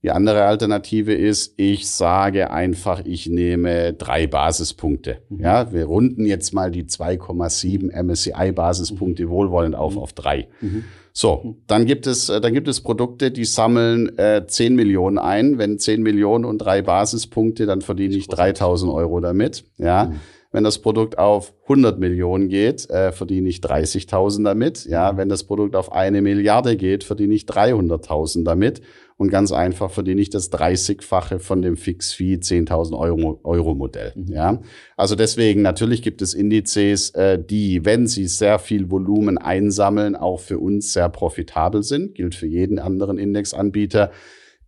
Die andere Alternative ist, ich sage einfach, ich nehme drei Basispunkte. Mhm. Ja, wir runden jetzt mal die 2,7 MSCI Basispunkte mhm. wohlwollend auf mhm. auf drei. Mhm. So, dann gibt es, äh, dann gibt es Produkte, die sammeln äh, 10 Millionen ein. Wenn 10 Millionen und drei Basispunkte, dann verdiene ich 3000 Euro damit. Ja. Mhm. Wenn das Produkt auf 100 Millionen geht, äh, verdiene ich 30.000 damit. Ja, wenn das Produkt auf eine Milliarde geht, verdiene ich 300.000 damit und ganz einfach verdiene ich das 30-fache von dem Fix-Fee 10.000 Euro, Euro Modell. Mhm. Ja, also deswegen natürlich gibt es Indizes, äh, die, wenn sie sehr viel Volumen einsammeln, auch für uns sehr profitabel sind. Gilt für jeden anderen Indexanbieter.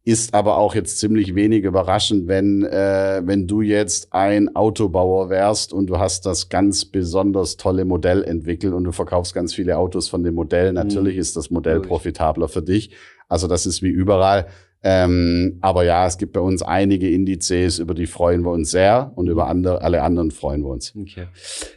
Ist aber auch jetzt ziemlich wenig überraschend, wenn, äh, wenn du jetzt ein Autobauer wärst und du hast das ganz besonders tolle Modell entwickelt und du verkaufst ganz viele Autos von dem Modell. Natürlich mhm. ist das Modell profitabler für dich. Also das ist wie überall. Ähm, aber ja, es gibt bei uns einige Indizes, über die freuen wir uns sehr und über andere, alle anderen freuen wir uns. Okay.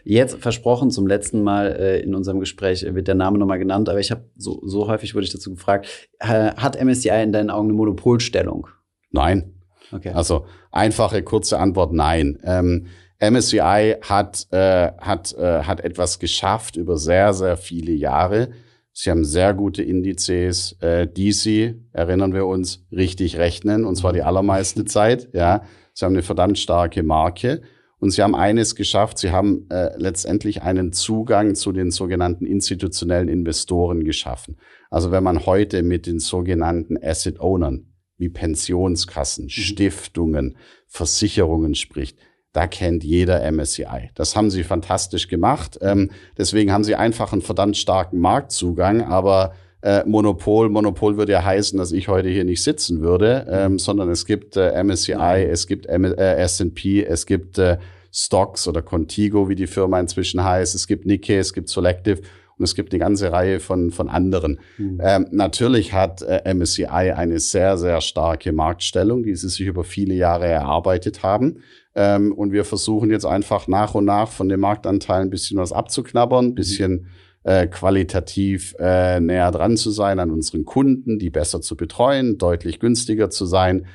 Jetzt versprochen zum letzten Mal äh, in unserem Gespräch wird der Name nochmal genannt, aber ich habe so, so häufig wurde ich dazu gefragt, äh, hat MSCI in deinen Augen eine Monopolstellung? Nein. Okay. Also einfache, kurze Antwort, nein. Ähm, MSCI hat, äh, hat, äh, hat etwas geschafft über sehr, sehr viele Jahre, Sie haben sehr gute Indizes, äh, die Sie, erinnern wir uns, richtig rechnen, und zwar die allermeiste <laughs> Zeit. Ja, Sie haben eine verdammt starke Marke. Und sie haben eines geschafft, sie haben äh, letztendlich einen Zugang zu den sogenannten institutionellen Investoren geschaffen. Also wenn man heute mit den sogenannten Asset Ownern wie Pensionskassen, mhm. Stiftungen, Versicherungen spricht, da kennt jeder MSCI. Das haben sie fantastisch gemacht. Ähm, deswegen haben sie einfach einen verdammt starken Marktzugang, aber äh, Monopol. Monopol würde ja heißen, dass ich heute hier nicht sitzen würde, ähm, sondern es gibt äh, MSCI, es gibt äh, S&P, es gibt äh, Stocks oder Contigo, wie die Firma inzwischen heißt, es gibt Nikkei, es gibt Selective und es gibt eine ganze Reihe von, von anderen. Mhm. Ähm, natürlich hat äh, MSCI eine sehr, sehr starke Marktstellung, die sie sich über viele Jahre erarbeitet haben. Ähm, und wir versuchen jetzt einfach nach und nach von dem Marktanteil ein bisschen was abzuknabbern, ein bisschen mhm äh, qualitativ äh, näher dran zu sein an unseren Kunden, die besser zu betreuen, deutlich günstiger zu sein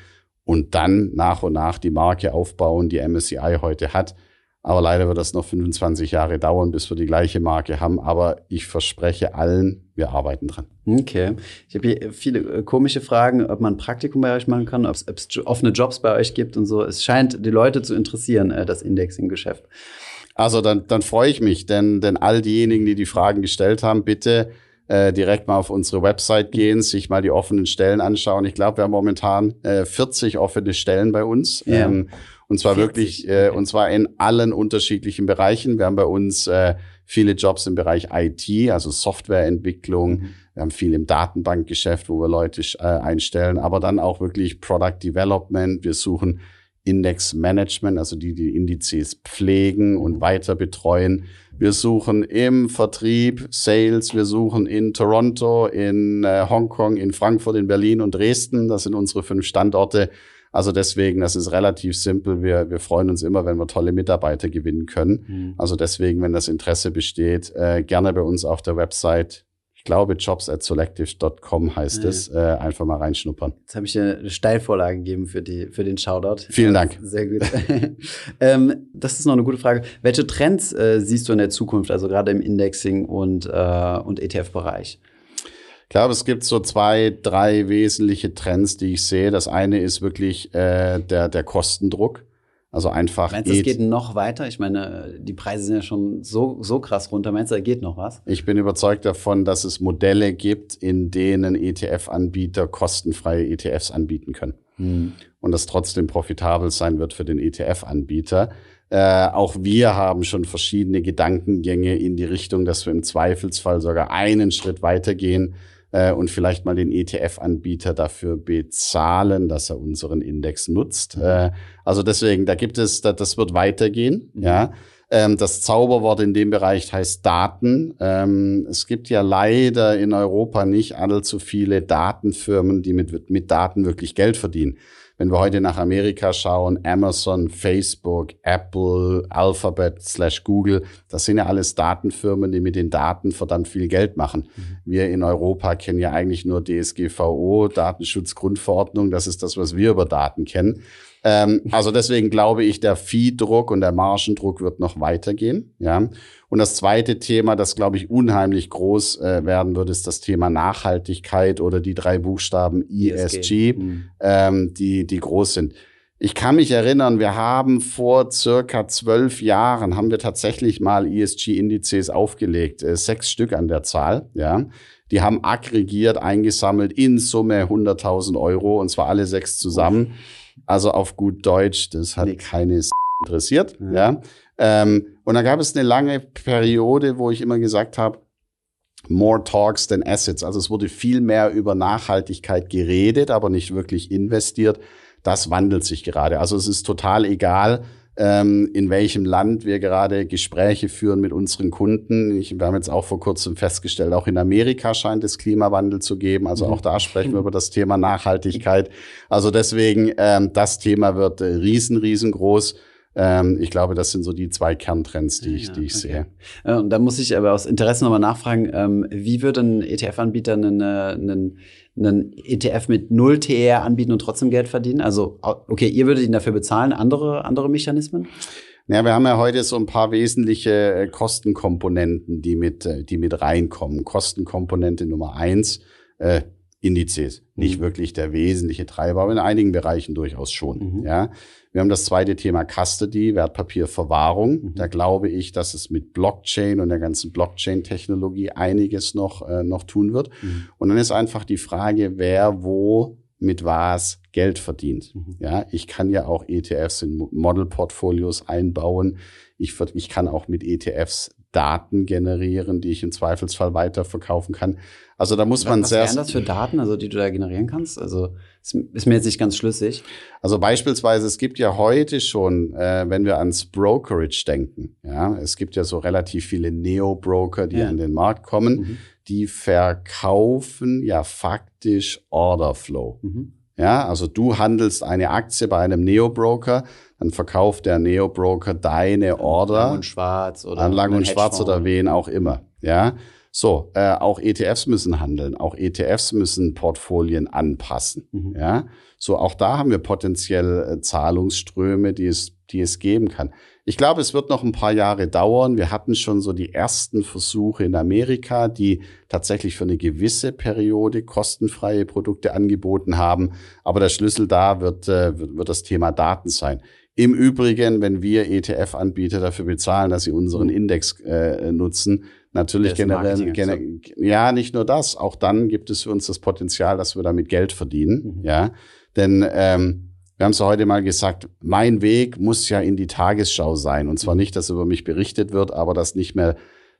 und dann nach und nach die Marke aufbauen, die MSCI heute hat. Aber leider wird das noch 25 Jahre dauern, bis wir die gleiche Marke haben. Aber ich verspreche allen, wir arbeiten dran. Okay. Ich habe hier viele äh, komische Fragen, ob man ein Praktikum bei euch machen kann, ob es offene Jobs bei euch gibt und so. Es scheint die Leute zu interessieren, äh, das Indexing-Geschäft. Also dann, dann freue ich mich, denn, denn all diejenigen, die die Fragen gestellt haben, bitte äh, direkt mal auf unsere Website gehen, sich mal die offenen Stellen anschauen. Ich glaube, wir haben momentan äh, 40 offene Stellen bei uns. Ja. Ähm, und zwar 40, wirklich, äh, und zwar in allen unterschiedlichen Bereichen. Wir haben bei uns äh, viele Jobs im Bereich IT, also Softwareentwicklung. Mhm. Wir haben viel im Datenbankgeschäft, wo wir Leute äh, einstellen, aber dann auch wirklich Product Development. Wir suchen Index Management, also die die Indizes pflegen und weiter betreuen. Wir suchen im Vertrieb, Sales, wir suchen in Toronto, in äh, Hongkong, in Frankfurt, in Berlin und Dresden. Das sind unsere fünf Standorte. Also deswegen, das ist relativ simpel. Wir, wir freuen uns immer, wenn wir tolle Mitarbeiter gewinnen können. Mhm. Also deswegen, wenn das Interesse besteht, äh, gerne bei uns auf der Website glaube, jobs at selective.com heißt ja. es. Äh, einfach mal reinschnuppern. Jetzt habe ich dir eine Steilvorlage gegeben für, die, für den Shoutout. Vielen Dank. Sehr gut. <laughs> ähm, das ist noch eine gute Frage. Welche Trends äh, siehst du in der Zukunft, also gerade im Indexing und, äh, und ETF-Bereich? Ich glaube, es gibt so zwei, drei wesentliche Trends, die ich sehe. Das eine ist wirklich äh, der, der Kostendruck. Also einfach. Meinst du, es geht noch weiter? Ich meine, die Preise sind ja schon so, so krass runter. Meinst du, da geht noch was? Ich bin überzeugt davon, dass es Modelle gibt, in denen ETF-Anbieter kostenfreie ETFs anbieten können. Hm. Und das trotzdem profitabel sein wird für den ETF-Anbieter. Äh, auch wir haben schon verschiedene Gedankengänge in die Richtung, dass wir im Zweifelsfall sogar einen Schritt weitergehen äh, und vielleicht mal den ETF-Anbieter dafür bezahlen, dass er unseren Index nutzt. Mhm. Äh, also deswegen, da gibt es, da, das wird weitergehen, mhm. ja. Ähm, das Zauberwort in dem Bereich heißt Daten. Ähm, es gibt ja leider in Europa nicht allzu viele Datenfirmen, die mit, mit Daten wirklich Geld verdienen. Wenn wir heute nach Amerika schauen, Amazon, Facebook, Apple, Alphabet slash Google, das sind ja alles Datenfirmen, die mit den Daten verdammt viel Geld machen. Mhm. Wir in Europa kennen ja eigentlich nur DSGVO, Datenschutzgrundverordnung. Das ist das, was wir über Daten kennen. Ähm, also deswegen glaube ich, der Viehdruck und der Margendruck wird noch weitergehen. Ja. Und das zweite Thema, das glaube ich unheimlich groß äh, werden wird, ist das Thema Nachhaltigkeit oder die drei Buchstaben ESG, mhm. ähm, die, die groß sind. Ich kann mich erinnern, wir haben vor circa zwölf Jahren haben wir tatsächlich mal ESG-Indizes aufgelegt, äh, sechs Stück an der Zahl, ja. Die haben aggregiert eingesammelt in Summe 100.000 Euro und zwar alle sechs zusammen. Also auf gut Deutsch, das hat Nix. keine interessiert. Ja. ja. Ähm, und da gab es eine lange Periode, wo ich immer gesagt habe, more talks than assets. Also es wurde viel mehr über Nachhaltigkeit geredet, aber nicht wirklich investiert. Das wandelt sich gerade. Also es ist total egal, ähm, in welchem Land wir gerade Gespräche führen mit unseren Kunden. Ich, wir haben jetzt auch vor kurzem festgestellt, auch in Amerika scheint es Klimawandel zu geben. Also auch da sprechen wir über das Thema Nachhaltigkeit. Also deswegen, ähm, das Thema wird äh, riesen, riesengroß. Ähm, ich glaube, das sind so die zwei Kerntrends, die ich, ja, die ich okay. sehe. Äh, und da muss ich aber aus Interesse nochmal nachfragen, ähm, wie würde ein ETF-Anbieter einen, äh, einen einen ETF mit null TR anbieten und trotzdem Geld verdienen? Also, okay, ihr würdet ihn dafür bezahlen, andere, andere Mechanismen? Ja, wir haben ja heute so ein paar wesentliche äh, Kostenkomponenten, die mit, äh, die mit reinkommen. Kostenkomponente Nummer eins, äh, Indizes. Nicht mhm. wirklich der wesentliche Treiber, aber in einigen Bereichen durchaus schon. Mhm. Ja. Wir haben das zweite Thema Custody, Wertpapierverwahrung. Mhm. Da glaube ich, dass es mit Blockchain und der ganzen Blockchain-Technologie einiges noch, äh, noch tun wird. Mhm. Und dann ist einfach die Frage, wer wo mit was Geld verdient. Mhm. Ja, ich kann ja auch ETFs in Model-Portfolios einbauen. Ich, ich kann auch mit ETFs Daten generieren, die ich im Zweifelsfall weiterverkaufen kann. Also da muss man sehr. Was wären das für Daten, also die du da generieren kannst? Also ist mir jetzt nicht ganz schlüssig. Also beispielsweise, es gibt ja heute schon, äh, wenn wir ans Brokerage denken, ja, es gibt ja so relativ viele Neo-Broker, die ja. an den Markt kommen, mhm. die verkaufen ja faktisch Orderflow. Mhm. Ja, also du handelst eine Aktie bei einem Neo-Broker, dann verkauft der Neo-Broker deine Order. Lang und Schwarz oder an Lang und Schwarz oder wen auch immer. Ja, so, äh, auch ETFs müssen handeln, auch ETFs müssen Portfolien anpassen. Mhm. Ja, so auch da haben wir potenziell äh, Zahlungsströme, die es, die es geben kann. Ich glaube, es wird noch ein paar Jahre dauern. Wir hatten schon so die ersten Versuche in Amerika, die tatsächlich für eine gewisse Periode kostenfreie Produkte angeboten haben. Aber der Schlüssel da wird, äh, wird, wird das Thema Daten sein. Im Übrigen, wenn wir ETF-Anbieter dafür bezahlen, dass sie unseren Index äh, nutzen, natürlich generell, gener ja, nicht nur das, auch dann gibt es für uns das Potenzial, dass wir damit Geld verdienen, mhm. ja, denn ähm, wir haben es heute mal gesagt, mein Weg muss ja in die Tagesschau sein. Und zwar mhm. nicht, dass über mich berichtet wird, aber dass nicht mehr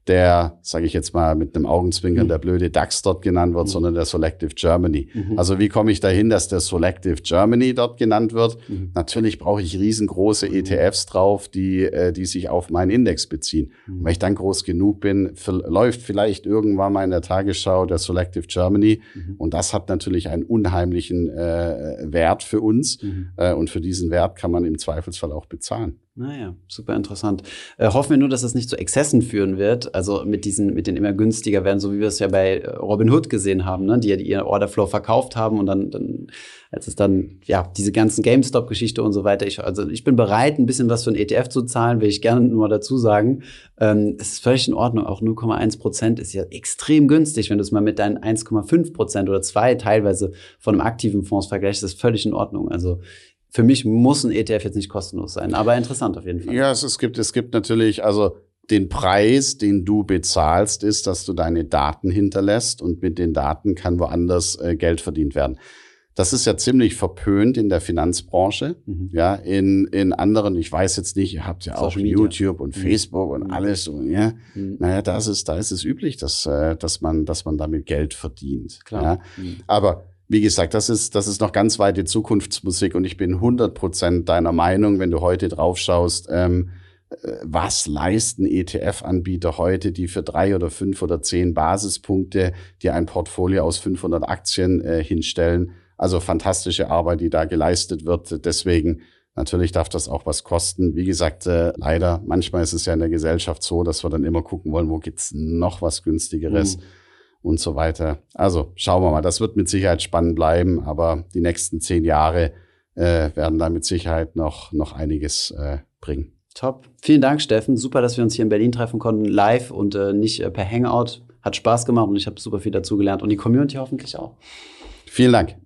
der, sage ich jetzt mal mit einem Augenzwinkern, mhm. der blöde DAX dort genannt wird, mhm. sondern der Selective Germany. Mhm. Also wie komme ich dahin, dass der Selective Germany dort genannt wird? Mhm. Natürlich brauche ich riesengroße mhm. ETFs drauf, die, äh, die sich auf meinen Index beziehen. Und mhm. wenn ich dann groß genug bin, läuft vielleicht irgendwann mal in der Tagesschau der Selective Germany. Und das hat natürlich einen unheimlichen äh, Wert für uns. Äh, und für diesen Wert kann man im Zweifelsfall auch bezahlen. Naja, super interessant. Äh, hoffen wir nur, dass es nicht zu Exzessen führen wird. Also mit diesen, mit den immer günstiger werden, so wie wir es ja bei äh, Robin Hood gesehen haben, ne? die ja ihr Orderflow verkauft haben und dann, dann als es dann, ja, diese ganzen GameStop-Geschichte und so weiter. Ich, also ich bin bereit, ein bisschen was für ein ETF zu zahlen, will ich gerne nur dazu sagen. Ähm, es ist völlig in Ordnung. Auch 0,1 Prozent ist ja extrem günstig, wenn du es mal mit deinen 1,5 Prozent oder zwei teilweise von einem aktiven Fonds vergleichst, ist völlig in Ordnung. Also für mich muss ein ETF jetzt nicht kostenlos sein, aber interessant auf jeden Fall. Ja, es, es gibt, es gibt natürlich, also den Preis, den du bezahlst, ist, dass du deine Daten hinterlässt und mit den Daten kann woanders äh, Geld verdient werden. Das ist ja ziemlich verpönt in der Finanzbranche. Mhm. Ja, in, in anderen, ich weiß jetzt nicht, ihr habt ja Social auch Media. YouTube und mhm. Facebook und mhm. alles. Und, ja, mhm. naja, das ist, da ist es üblich, dass, äh, dass man, dass man damit Geld verdient. Klar. Ja? Mhm. Aber wie gesagt, das ist, das ist noch ganz weite Zukunftsmusik und ich bin 100 Prozent deiner Meinung, wenn du heute drauf schaust, ähm, äh, was leisten ETF-Anbieter heute, die für drei oder fünf oder zehn Basispunkte dir ein Portfolio aus 500 Aktien äh, hinstellen. Also fantastische Arbeit, die da geleistet wird. Deswegen natürlich darf das auch was kosten. Wie gesagt, äh, leider, manchmal ist es ja in der Gesellschaft so, dass wir dann immer gucken wollen, wo gibt's noch was günstigeres. Mhm und so weiter. Also schauen wir mal, das wird mit Sicherheit spannend bleiben, aber die nächsten zehn Jahre äh, werden da mit Sicherheit noch, noch einiges äh, bringen. Top. Vielen Dank, Steffen. Super, dass wir uns hier in Berlin treffen konnten, live und äh, nicht äh, per Hangout. Hat Spaß gemacht und ich habe super viel dazugelernt und die Community hoffentlich auch. Vielen Dank.